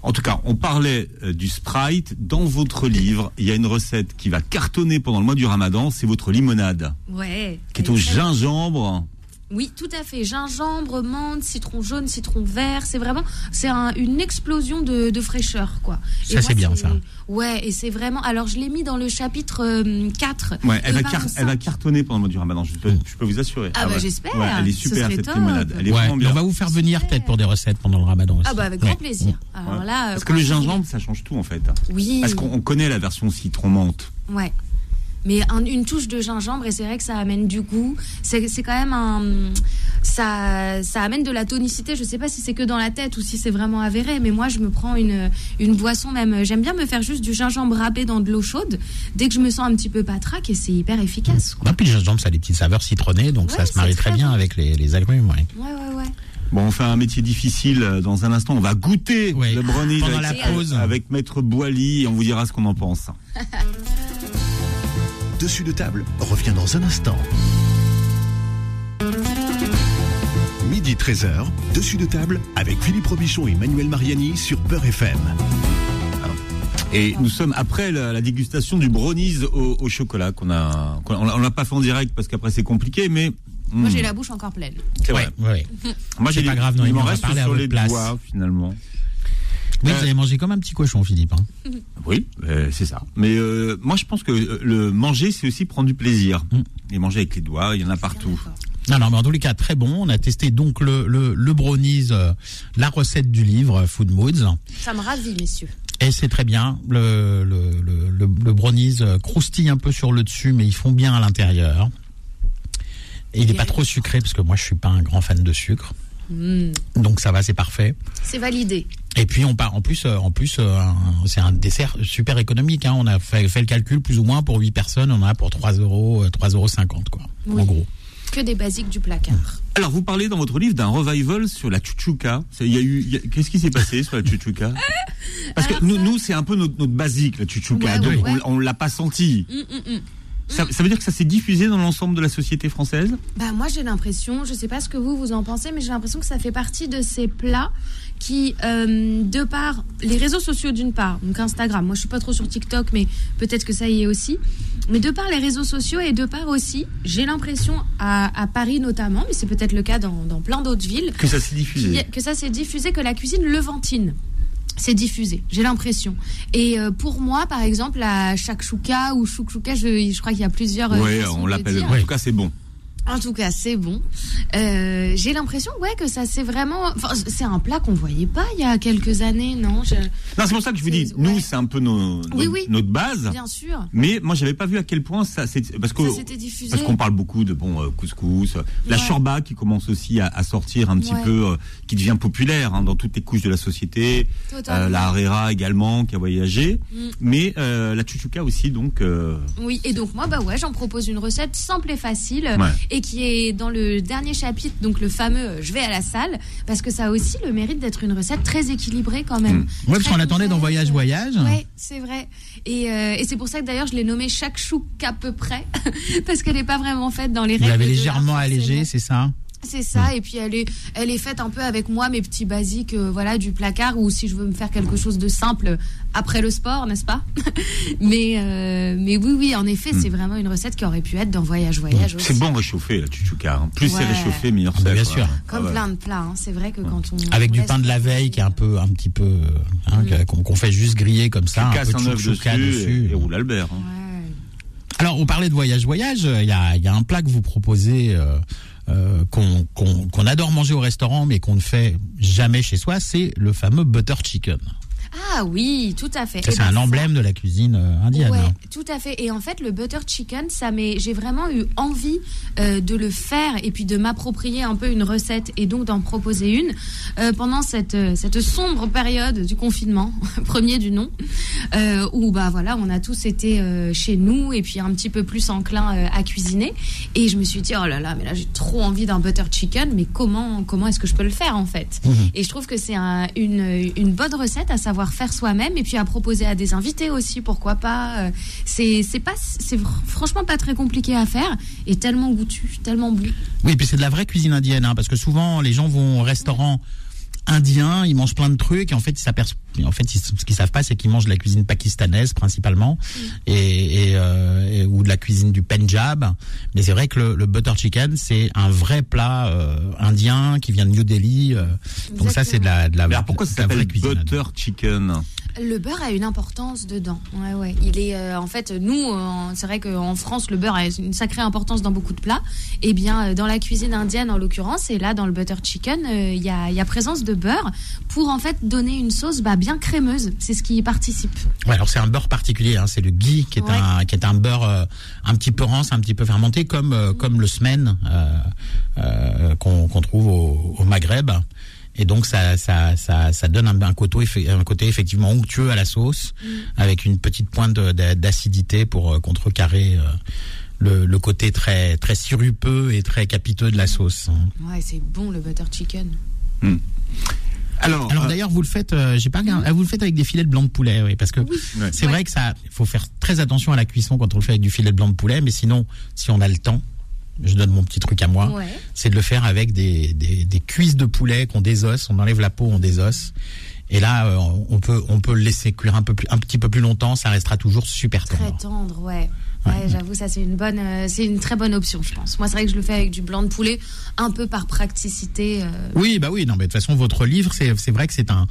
En tout cas, on parlait euh, du Sprite. Dans votre livre, il y a une recette qui va cartonner pendant le mois du Ramadan, c'est votre limonade, Ouais. qui est au gingembre. Oui, tout à fait. Gingembre, menthe, citron jaune, citron vert. C'est vraiment, c'est un- une explosion de, de fraîcheur, quoi. Et Ça, moi, c'est bien, ça. Ouais, et c'est vraiment. Alors, je l'ai mis dans le chapitre euh, 4. Ouais, elle va, car- Baron elle va cinq. cartonner pendant le mois du Ramadan, je peux, je peux vous assurer. Ah bah, ouais. j'espère. Ouais, elle est super cette limonade. Elle est Ouais, vraiment bien. on va vous faire venir peut-être pour des recettes pendant le ramadan aussi. Ah bah avec grand plaisir. Alors Ouais. là, Parce que le gingembre, ça change tout en fait. Oui. Parce qu'on on connaît la version citron menthe. Ouais. Mais un- une touche de gingembre et c'est vrai que ça amène du goût. C'est c'est quand même un ça ça amène de la tonicité. Je sais pas si c'est que dans la tête ou si c'est vraiment avéré, mais moi je me prends une une boisson même. J'aime bien me faire juste du gingembre râpé dans de l'eau chaude dès que je me sens un petit peu patraque et c'est hyper efficace. Quoi. Ah, puis le gingembre, ça a des petites saveurs citronnées, donc Ouais, ça se marie très très bien bon. avec les, les agrumes. Ouais. Ouais ouais ouais. Bon, on fait un métier difficile euh, dans un instant. On va goûter Oui. le brownie Pendant avec, la pause. avec Maître Boily et on vous dira ce qu'on en pense. Dessus de table revient dans un instant. Midi 13h, dessus de table avec Philippe Robichon et Manuel Mariani sur Peur FM. Et nous sommes après la, la dégustation du brownies au, au chocolat qu'on a, a- on l'a pas fait en direct parce qu'après c'est compliqué, mais Moi hmm, j'ai la bouche encore pleine. c'est vrai. Ouais, ouais. Moi C'est j'ai pas grave, non, il m'en reste sur les place. doigts finalement. Oui, Euh, vous avez mangé comme un petit cochon, Philippe. hein. Oui, euh, c'est ça. Mais euh, moi je pense que le manger c'est aussi prendre du plaisir. Mm. Et manger avec les doigts, il y en a partout. Non, non, mais en tous les cas, très bon. On a testé donc le, le, le brownies, euh, la recette du livre Food Moods. Ça me ravit messieurs. Et c'est très bien. Le, le, le, le, le brownies croustille un peu sur le dessus, mais ils font bien à l'intérieur. Et il n'est pas trop sucré, parce que moi, je suis pas un grand fan de sucre. Hmm. Donc ça va, c'est parfait. C'est validé. Et puis on part en plus, euh, en plus, euh, c'est un dessert super économique. Hein. On a fait, fait le calcul plus ou moins pour 8 personnes, on en a pour 3 euros, euh, 3,50 euros quoi. Oui. En gros. Que des basiques du placard. Alors vous parlez dans votre livre d'un revival sur la chouchouka. C'est- Il y a eu, qu'est-ce qui s'est passé sur la chouchouka Parce que Alors nous, ça- nous c'est un peu notre, notre basique la chouchouka, Ouais, donc ouais, ouais. on, on l'a pas senti. Hum, hum, hum. Ça, ça veut dire que ça s'est diffusé dans l'ensemble de la société française? Bah moi j'ai l'impression, je sais pas ce que vous vous en pensez, mais j'ai l'impression que ça fait partie de ces plats qui, euh, de par les réseaux sociaux d'une part, donc Instagram, moi je suis pas trop sur TikTok, mais peut-être que ça y est aussi, mais de par les réseaux sociaux et de par aussi, j'ai l'impression à, à Paris notamment, mais c'est peut-être le cas dans, dans plein d'autres villes, que ça s'est diffusé. que ça s'est diffusé, que la cuisine levantine c'est diffusé, j'ai l'impression. Et euh, pour moi, par exemple, la shakshuka ou chouchouka, je, je crois qu'il y a plusieurs. euh, Oui, on l'appelle. En tout cas, c'est bon. En tout cas, c'est bon. Euh, J'ai l'impression, ouais, que ça c'est vraiment. Enfin, c'est un plat qu'on voyait pas il y a quelques années, non? Je- Non, c'est pour ça que je vous dis, nous, ouais. c'est un peu nos, Oui, notre, oui. notre base. Bien sûr. Mais moi, j'avais pas vu à quel point ça, c'est parce que qu'on parle beaucoup de bon euh, couscous, euh, la Ouais. shorba qui commence aussi à, à sortir un petit Ouais. peu, euh, qui devient populaire hein, dans toutes les couches de la société. Euh, la harira également qui a voyagé, Mm. mais la chouchouka aussi donc. Oui, et donc moi, bah ouais, j'en propose une recette simple et facile. Et qui est dans le dernier chapitre, donc le fameux euh, je vais à la salle, parce que ça a aussi le mérite d'être une recette très équilibrée quand même. Ouais, parce Très qu'on l'attendait dans. Voyage Voyage. Ouais, c'est vrai. Et, euh, et c'est pour ça que d'ailleurs je l'ai nommée chaque chou qu'à peu près, parce qu'elle n'est pas vraiment faite dans les Vous règles. l'avez de l'art, légèrement allégé, forcément. c'est ça? C'est ça, et puis elle est, elle est faite un peu avec moi, mes petits basiques, euh, voilà, du placard, ou si je veux me faire quelque chose de simple après le sport, n'est-ce pas Mais, euh, mais oui, oui, en effet, c'est vraiment une recette qui aurait pu être dans Voyage Voyage aussi. C'est bon réchauffé la chouchouka. hein. Plus c'est réchauffé, meilleur Ah bah, c'est. bien quoi. sûr. Comme Ah ouais. plein de plats, hein. c'est vrai que quand on. Avec on du laisse pain de la veille qui est un peu, un petit peu, hein, Mm. qu'on qu'on fait juste griller comme ça, Tu un peu de œuf dessus, chouchouka et, dessus. et roule Albert. hein. Ouais. Alors, on parlait de voyage voyage. Il y a, il y a un plat que vous proposez euh, euh, qu'on adore manger au restaurant, mais qu'on ne fait jamais chez soi. C'est le fameux butter chicken. Ah oui, tout à fait. Eh c'est ben, un ça- emblème de la cuisine euh, indienne. Ouais, hein. tout à fait. Et en fait, le butter chicken, ça j'ai vraiment eu envie euh, de le faire et puis de m'approprier un peu une recette et donc d'en proposer une euh, pendant cette cette sombre période du confinement, premier du nom, euh, où bah voilà, on a tous été chez nous et puis un petit peu plus enclin à cuisiner. Et je me suis dit oh là là, mais là j'ai trop envie d'un butter chicken, mais comment comment est-ce que je peux le faire en fait? Mhm. Et je trouve que c'est un- une une bonne recette à savoir faire soi-même et puis à proposer à des invités aussi, pourquoi pas. Euh, C'est pas c'est fr- franchement pas très compliqué à faire et tellement goûtu, tellement bon. Oui, puis c'est de la vraie cuisine indienne, hein, parce que souvent les gens vont au restaurant indien, ils mangent plein de trucs, et en fait ils s'aperçoivent, en fait ils- ce qu'ils savent pas, c'est qu'ils mangent de la cuisine pakistanaise principalement, et, et, euh, et- ou de la cuisine du Punjab. Mais c'est vrai que le, le butter chicken, c'est un vrai plat euh, indien qui vient de New Delhi. euh, donc ça, c'est de la, de la, Mais alors pourquoi ça de la vraie s'appelle butter chicken? Le beurre a une importance dedans. Ouais, ouais. Il est, euh, en fait, nous, euh, c'est vrai qu'en France, le beurre a une sacrée importance dans beaucoup de plats. Et bien, euh, dans la cuisine indienne, en l'occurrence, et là, dans le butter chicken, euh, il y, a, y a présence de beurre pour en fait donner une sauce bah, bien crémeuse. C'est ce qui y participe. Ouais, alors c'est un beurre particulier, hein, c'est le ghee qui est Ouais. un qui est un beurre euh, un petit peu rance, un petit peu fermenté, comme euh, comme le semen euh, euh, qu'on qu'on trouve au, au Maghreb. Et donc ça ça ça, ça donne un, un côté un côté effectivement onctueux à la sauce, avec une petite pointe d'acidité pour euh, contrecarrer euh, le, le côté très très sirupeux et très capiteux de la sauce. hein. Ouais, c'est bon le butter chicken. Alors, Alors euh, d'ailleurs vous le faites, euh, j'ai pas regardé, vous le faites avec des filets de blanc de poulet, oui, parce que c'est Ouais. vrai que ça, faut faire très attention à la cuisson quand on le fait avec du filet de blanc de poulet, mais sinon, si on a le temps, je donne mon petit truc à moi, Ouais. c'est de le faire avec des, des, des cuisses de poulet qu'on désosse, on enlève la peau, on désosse. Et là, euh, on peut on peut le laisser cuire un peu plus, un petit peu plus longtemps, ça restera toujours super Très tendre. tendre, ouais. Ouais, j'avoue, ça c'est une bonne, euh, c'est une très bonne option, je pense. Moi, c'est vrai que je le fais avec du blanc de poulet, un peu par praticité. euh, Oui, bah oui, non, mais de toute façon, votre livre, c'est c'est vrai que c'est un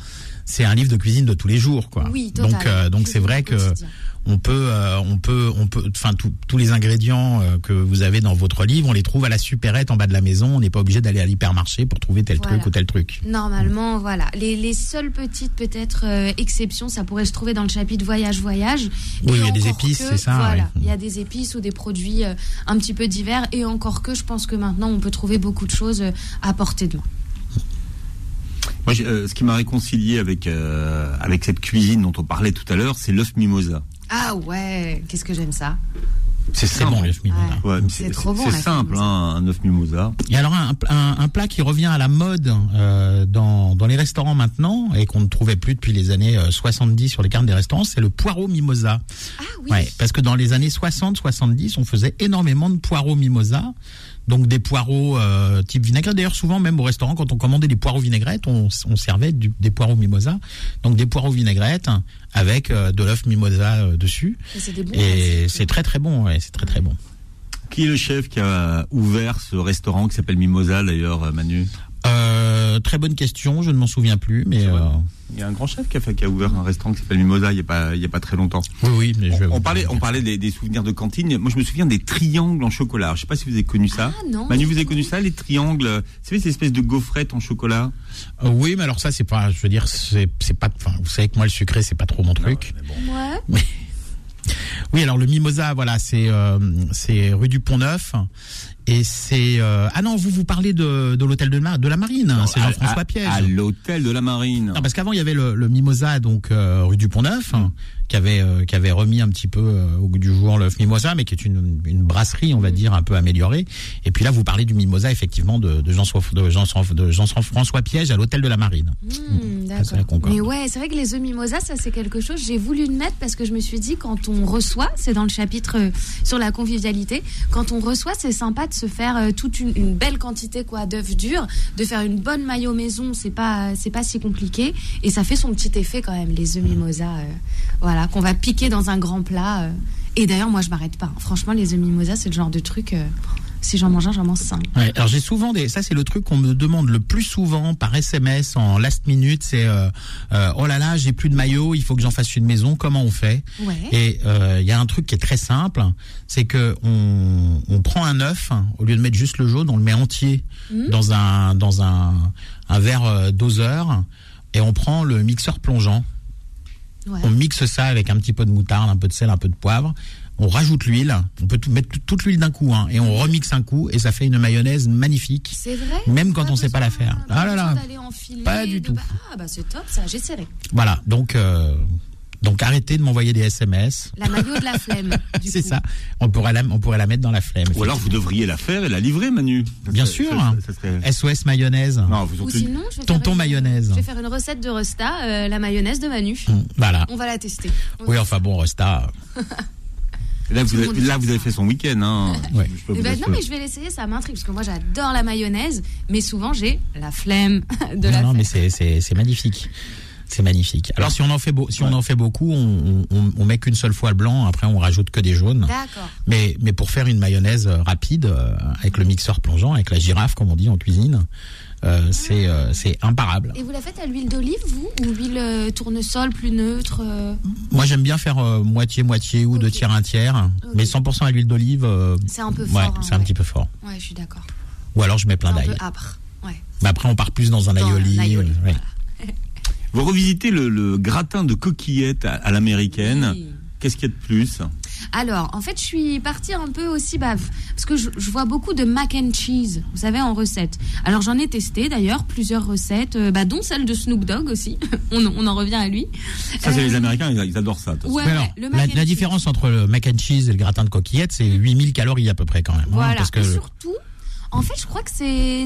c'est un livre de cuisine de tous les jours, quoi. Oui, total. donc euh, donc c'est vrai que quotidien. on peut euh, on peut on peut enfin tous- les ingrédients euh, que vous avez dans votre livre, on les trouve à la supérette en bas de la maison. On n'est pas obligé d'aller à l'hypermarché pour trouver tel Voilà. truc ou tel truc. Normalement, voilà. Les, les seules petites, peut-être, euh, exceptions, ça pourrait se trouver dans le chapitre voyage-voyage. Oui, Et il y a des épices, c'est ça, Voilà, ouais. il y a des épices ou des produits un petit peu divers. Et encore que, je pense que maintenant, on peut trouver beaucoup de choses à portée de main. Moi, euh, ce qui m'a réconcilié avec euh, avec cette cuisine dont on parlait tout à l'heure, c'est l'œuf mimosa. Ah ouais, qu'est-ce que j'aime ça. C'est C'est bon, les mimosa. Ouais. Ouais, mais C'est trop bon, C'est simple, mimosa. hein, un œuf mimosa. Et alors un, un, un plat qui revient à la mode euh, dans, dans les restaurants maintenant et qu'on ne trouvait plus depuis les années euh, 70 sur les cartes des restaurants, c'est le poireau mimosa. Ah oui. Ouais, parce que dans les années 60-70, on faisait énormément de poireaux mimosa. Donc des poireaux euh, type vinaigrette. D'ailleurs, souvent même au restaurant, quand on commandait des poireaux vinaigrettes, on, on servait du- des poireaux mimosa. Donc des poireaux vinaigrettes avec euh, de l'œuf mimosa euh, dessus. Et c'est des bons Et recettes. c'est très très bon. Ouais, c'est très très bon. Qui est le chef qui a ouvert ce restaurant qui s'appelle Mimosa d'ailleurs, euh, Manu? Euh, très bonne question. Je ne m'en souviens plus, mais euh, Il y a un grand chef qui a, fait, qui a ouvert un restaurant qui s'appelle Mimosa il n'y a, pas- il y a pas très longtemps. oui, oui. Mais je vais On, vous on parlait, on parlait des, des souvenirs de cantine. Moi, je me souviens des triangles en chocolat. Je sais pas si vous avez connu ça. Ah, non, Manu, vous avez connu ça, les triangles? C'est savez, ces espèces de gaufrettes en chocolat? Euh, oui, mais alors ça, c'est pas. Je veux dire, c'est pas. Enfin, vous savez que moi, le sucré, c'est pas trop mon truc. Non, mais bon. Ouais. Oui, alors le mimosa, voilà, c'est euh, c'est rue du Pont Neuf. Et c'est euh, ah non, vous vous parlez de, de l'hôtel de, la- de la Marine, hein, c'est Jean-François Piège. À l'hôtel de la Marine. Non, parce qu'avant il y avait le, le Mimosa donc euh, rue du Pont Neuf qui avait euh, qui avait remis un petit peu euh, au goût du jour le Mimosa, mais qui est une, une brasserie on va dire un peu améliorée. Et puis là vous parlez du Mimosa effectivement de, de Jean de Jean de Jean François Piège à l'hôtel de la Marine. D'accord. Concorde. Mais ouais, c'est vrai que les œufs mimosa, ça c'est quelque chose. J'ai voulu le mettre parce que je me suis dit quand on reçoit, c'est dans le chapitre euh, sur la convivialité, quand on reçoit, c'est sympa de se faire euh, toute une, une belle quantité quoi d'œufs durs, de faire une bonne maillot maison, c'est pas c'est pas si compliqué et ça fait son petit effet quand même les œufs mimosa, euh, voilà qu'on va piquer dans un grand plat. euh. Et d'ailleurs moi je m'arrête pas. hein. Franchement les œufs mimosa c'est le genre de truc. euh, si j'en mange un, j'en mange cinq. Ouais, alors j'ai souvent des, ça c'est le truc qu'on me demande le plus souvent par SMS en last minute, c'est euh, euh, oh là là j'ai plus de maillot, il faut que j'en fasse une maison, comment on fait? Ouais. Et euh, il y a un truc qui est très simple, c'est que on, on prend un œuf au lieu de mettre juste le jaune, on le met entier Mhm. dans un dans un, un verre doseur et on prend le mixeur plongeant. Ouais. On mixe ça avec un petit peu de moutarde, un peu de sel, un peu de poivre. On rajoute l'huile. On peut tout, mettre tout- toute l'huile d'un coup, hein, et on remixe un coup, et ça fait une mayonnaise magnifique. C'est vrai. Même quand Pas on sait pas la faire. Ah là là. enfiler, Pas du tout. Ah bah c'est top ça, j'essaierai. Voilà. Donc, euh, donc arrêtez de m'envoyer des SMS. La maillot de la flemme. C'est ça. On pourrait la, on pourrait la mettre dans la flemme. Ou alors vous devriez la faire et la livrer, Manu. Ça Bien serait- sûr. ça- ça serait- SOS mayonnaise. Non, vous Ou sinon, je vais Tonton une, mayonnaise. Je vais faire une recette de Resta, euh, la mayonnaise de Manu. Hum, Voilà. On va la tester. On Oui, va- enfin bon, Resta. Là, vous avez, là, vous fait son week-end. Hein. Ouais. Je peux Eh vous ben, non, mais je vais l'essayer, ça m'intrigue, parce que moi j'adore la mayonnaise, mais souvent j'ai la flemme de la non, non, faire. mais c'est magnifique. C'est magnifique. Alors si on en fait beau, si on en fait beaucoup, on, on, on met qu'une seule fois le blanc. Après, on rajoute que des jaunes. D'accord. Mais, mais pour faire une mayonnaise euh, rapide, euh, avec le mixeur plongeant, avec la girafe, comme on dit en cuisine, euh, c'est, euh, c'est imparable. Et vous la faites à l'huile d'olive, vous Ou huile euh, tournesol plus neutre euh Moi, j'aime bien faire euh, moitié-moitié ou deux tiers un tiers, mais 100% à l'huile d'olive. euh, C'est un peu ouais, fort. hein, c'est un ouais. petit peu fort. Ouais, je suis d'accord. Ou alors je mets plein C'est un d'ail. peu âpre. Ouais. Mais après, on part plus dans un Dans un aioli. aioli, ouais. Vous revisitez le, le gratin de coquillettes à, à l'américaine. Oui. Qu'est-ce qu'il y a de plus? Alors, en fait, je suis partie un peu aussi, bah, parce que je, je vois beaucoup de mac and cheese, vous savez, en recette. Alors, j'en ai testé d'ailleurs plusieurs recettes, euh, bah, dont celle de Snoop Dogg aussi. on, on en revient à lui. Ça, c'est Euh, les Américains, ils, ils adorent ça. Ouais, alors, le la, différence entre le mac and cheese et le gratin de coquillettes, c'est 8000 calories à peu près quand même. hein, parce que Et surtout, en fait, je crois que c'est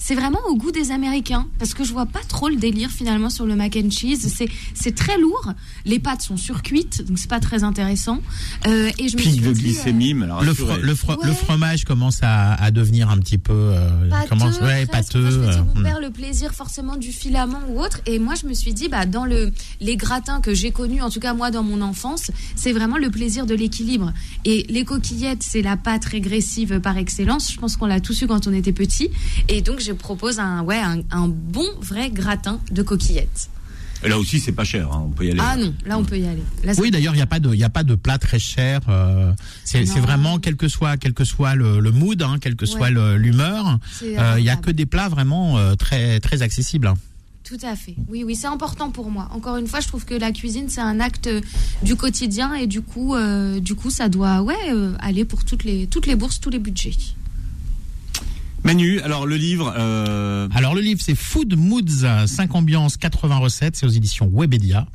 c'est vraiment au goût des Américains parce que je vois pas trop le délire finalement sur le mac and cheese. C'est c'est très lourd. Les pâtes sont surcuites, donc c'est pas très intéressant. Euh, et je me suis de dit, euh, le, assuré. fro- le, fro- Ouais. le fromage commence à, à devenir un petit peu euh, pâteux, commence ouais presque. pâteux. Enfin, on hmm. perd le plaisir forcément du filament ou autre. Et moi, je me suis dit, bah, dans le, les gratins que j'ai connus, en tout cas moi dans mon enfance, c'est vraiment le plaisir de l'équilibre. Et les coquillettes, c'est la pâte régressive par excellence. Je pense qu'on l'a tous eu quand on était petit. Et donc, je propose un, ouais, un, un bon vrai gratin de coquillettes. Et là aussi, c'est pas cher. hein, On peut y aller. Ah non, là on peut y aller. Là, Oui, d'ailleurs, il n'y a pas de, il y a pas de plat très cher. euh, c'est vraiment quel que soit, quel que soit le, le mood, hein, quel que soit Ouais. l'humeur. euh, Il y a que des plats vraiment euh, très très accessibles. hein. Tout à fait. Oui, oui, c'est important pour moi. Encore une fois, je trouve que la cuisine c'est un acte du quotidien et du coup, euh, du coup, ça doit, ouais, euh, aller pour toutes les toutes les bourses, tous les budgets. Manu, alors le livre. euh, Alors le livre c'est Food Moods, 5 ambiances, 80 recettes, c'est aux éditions Webedia.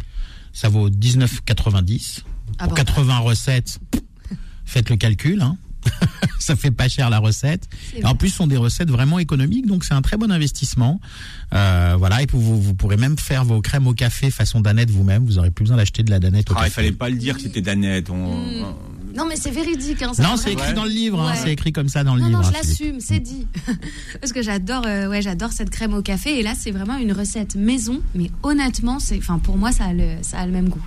Ça vaut 19,90. Ah Pour bon. 80 recettes, faites le calcul. Hein. ça fait pas cher la recette. Et en plus, ce sont des recettes vraiment économiques, donc c'est un très bon investissement. Euh, voilà, et puis vous, vous pourrez même faire vos crèmes au café façon danette vous-même. Vous aurez plus besoin d'acheter de la danette au Ah, il fallait pas le dire que c'était Danette. On... Hmm. Non, mais c'est véridique. Hein, Non, c'est écrit dans le livre. hein, Ouais. c'est écrit comme ça dans le Non, livre. non, je l'assume, c'est dit. Parce que j'adore, euh, ouais, j'adore cette crème au café. Et là, c'est vraiment une recette maison. Mais honnêtement, c'est, enfin, pour moi, ça a le, ça a le même goût.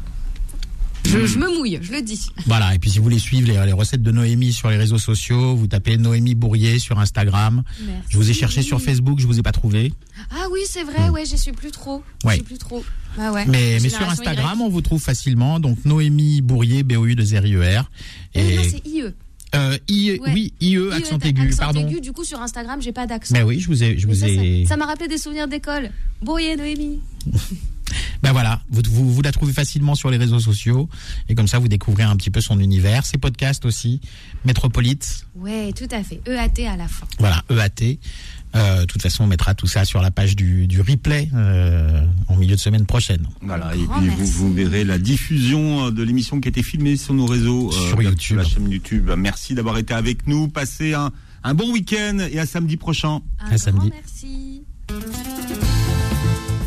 Je, je me mouille, je le dis. Voilà, et puis si vous voulez suivre les, les recettes de Noémie sur les réseaux sociaux, vous tapez Noémie Bourrier sur Instagram. Merci. Je vous ai cherché sur Facebook, je vous ai pas trouvé. Ah oui, c'est vrai, ouais, j'y suis plus trop. Ouais. J'y suis plus trop. Bah ouais. Mais, mais sur Instagram, Y. on vous trouve facilement. Donc Noémie Bourrier, B-O-U de R. Eh non, c'est IE. euh, I, Ouais. oui, IE, IE, accent aigu, accent pardon. aigu, du coup, sur Instagram, j'ai pas d'accent. Mais oui, je vous ai, je vous ça, ai. ça- ça m'a rappelé des souvenirs d'école. Bourrier, Noémie. Ben voilà, vous, vous, vous la trouvez facilement sur les réseaux sociaux et comme ça vous découvrez un petit peu son univers, ses podcasts aussi, Métropolite, Ouais, tout à fait. EAT à la fin. voilà, EAT. Euh, de toute façon, on mettra tout ça sur la page du, du replay euh, en milieu de semaine prochaine. Voilà, et puis vous, verrez la diffusion euh, de l'émission qui a été filmée sur nos réseaux, euh, Sur la- YouTube. la chaîne YouTube. Merci d'avoir été avec nous. Passez un, un bon week-end et à samedi prochain. Un À grand samedi. merci.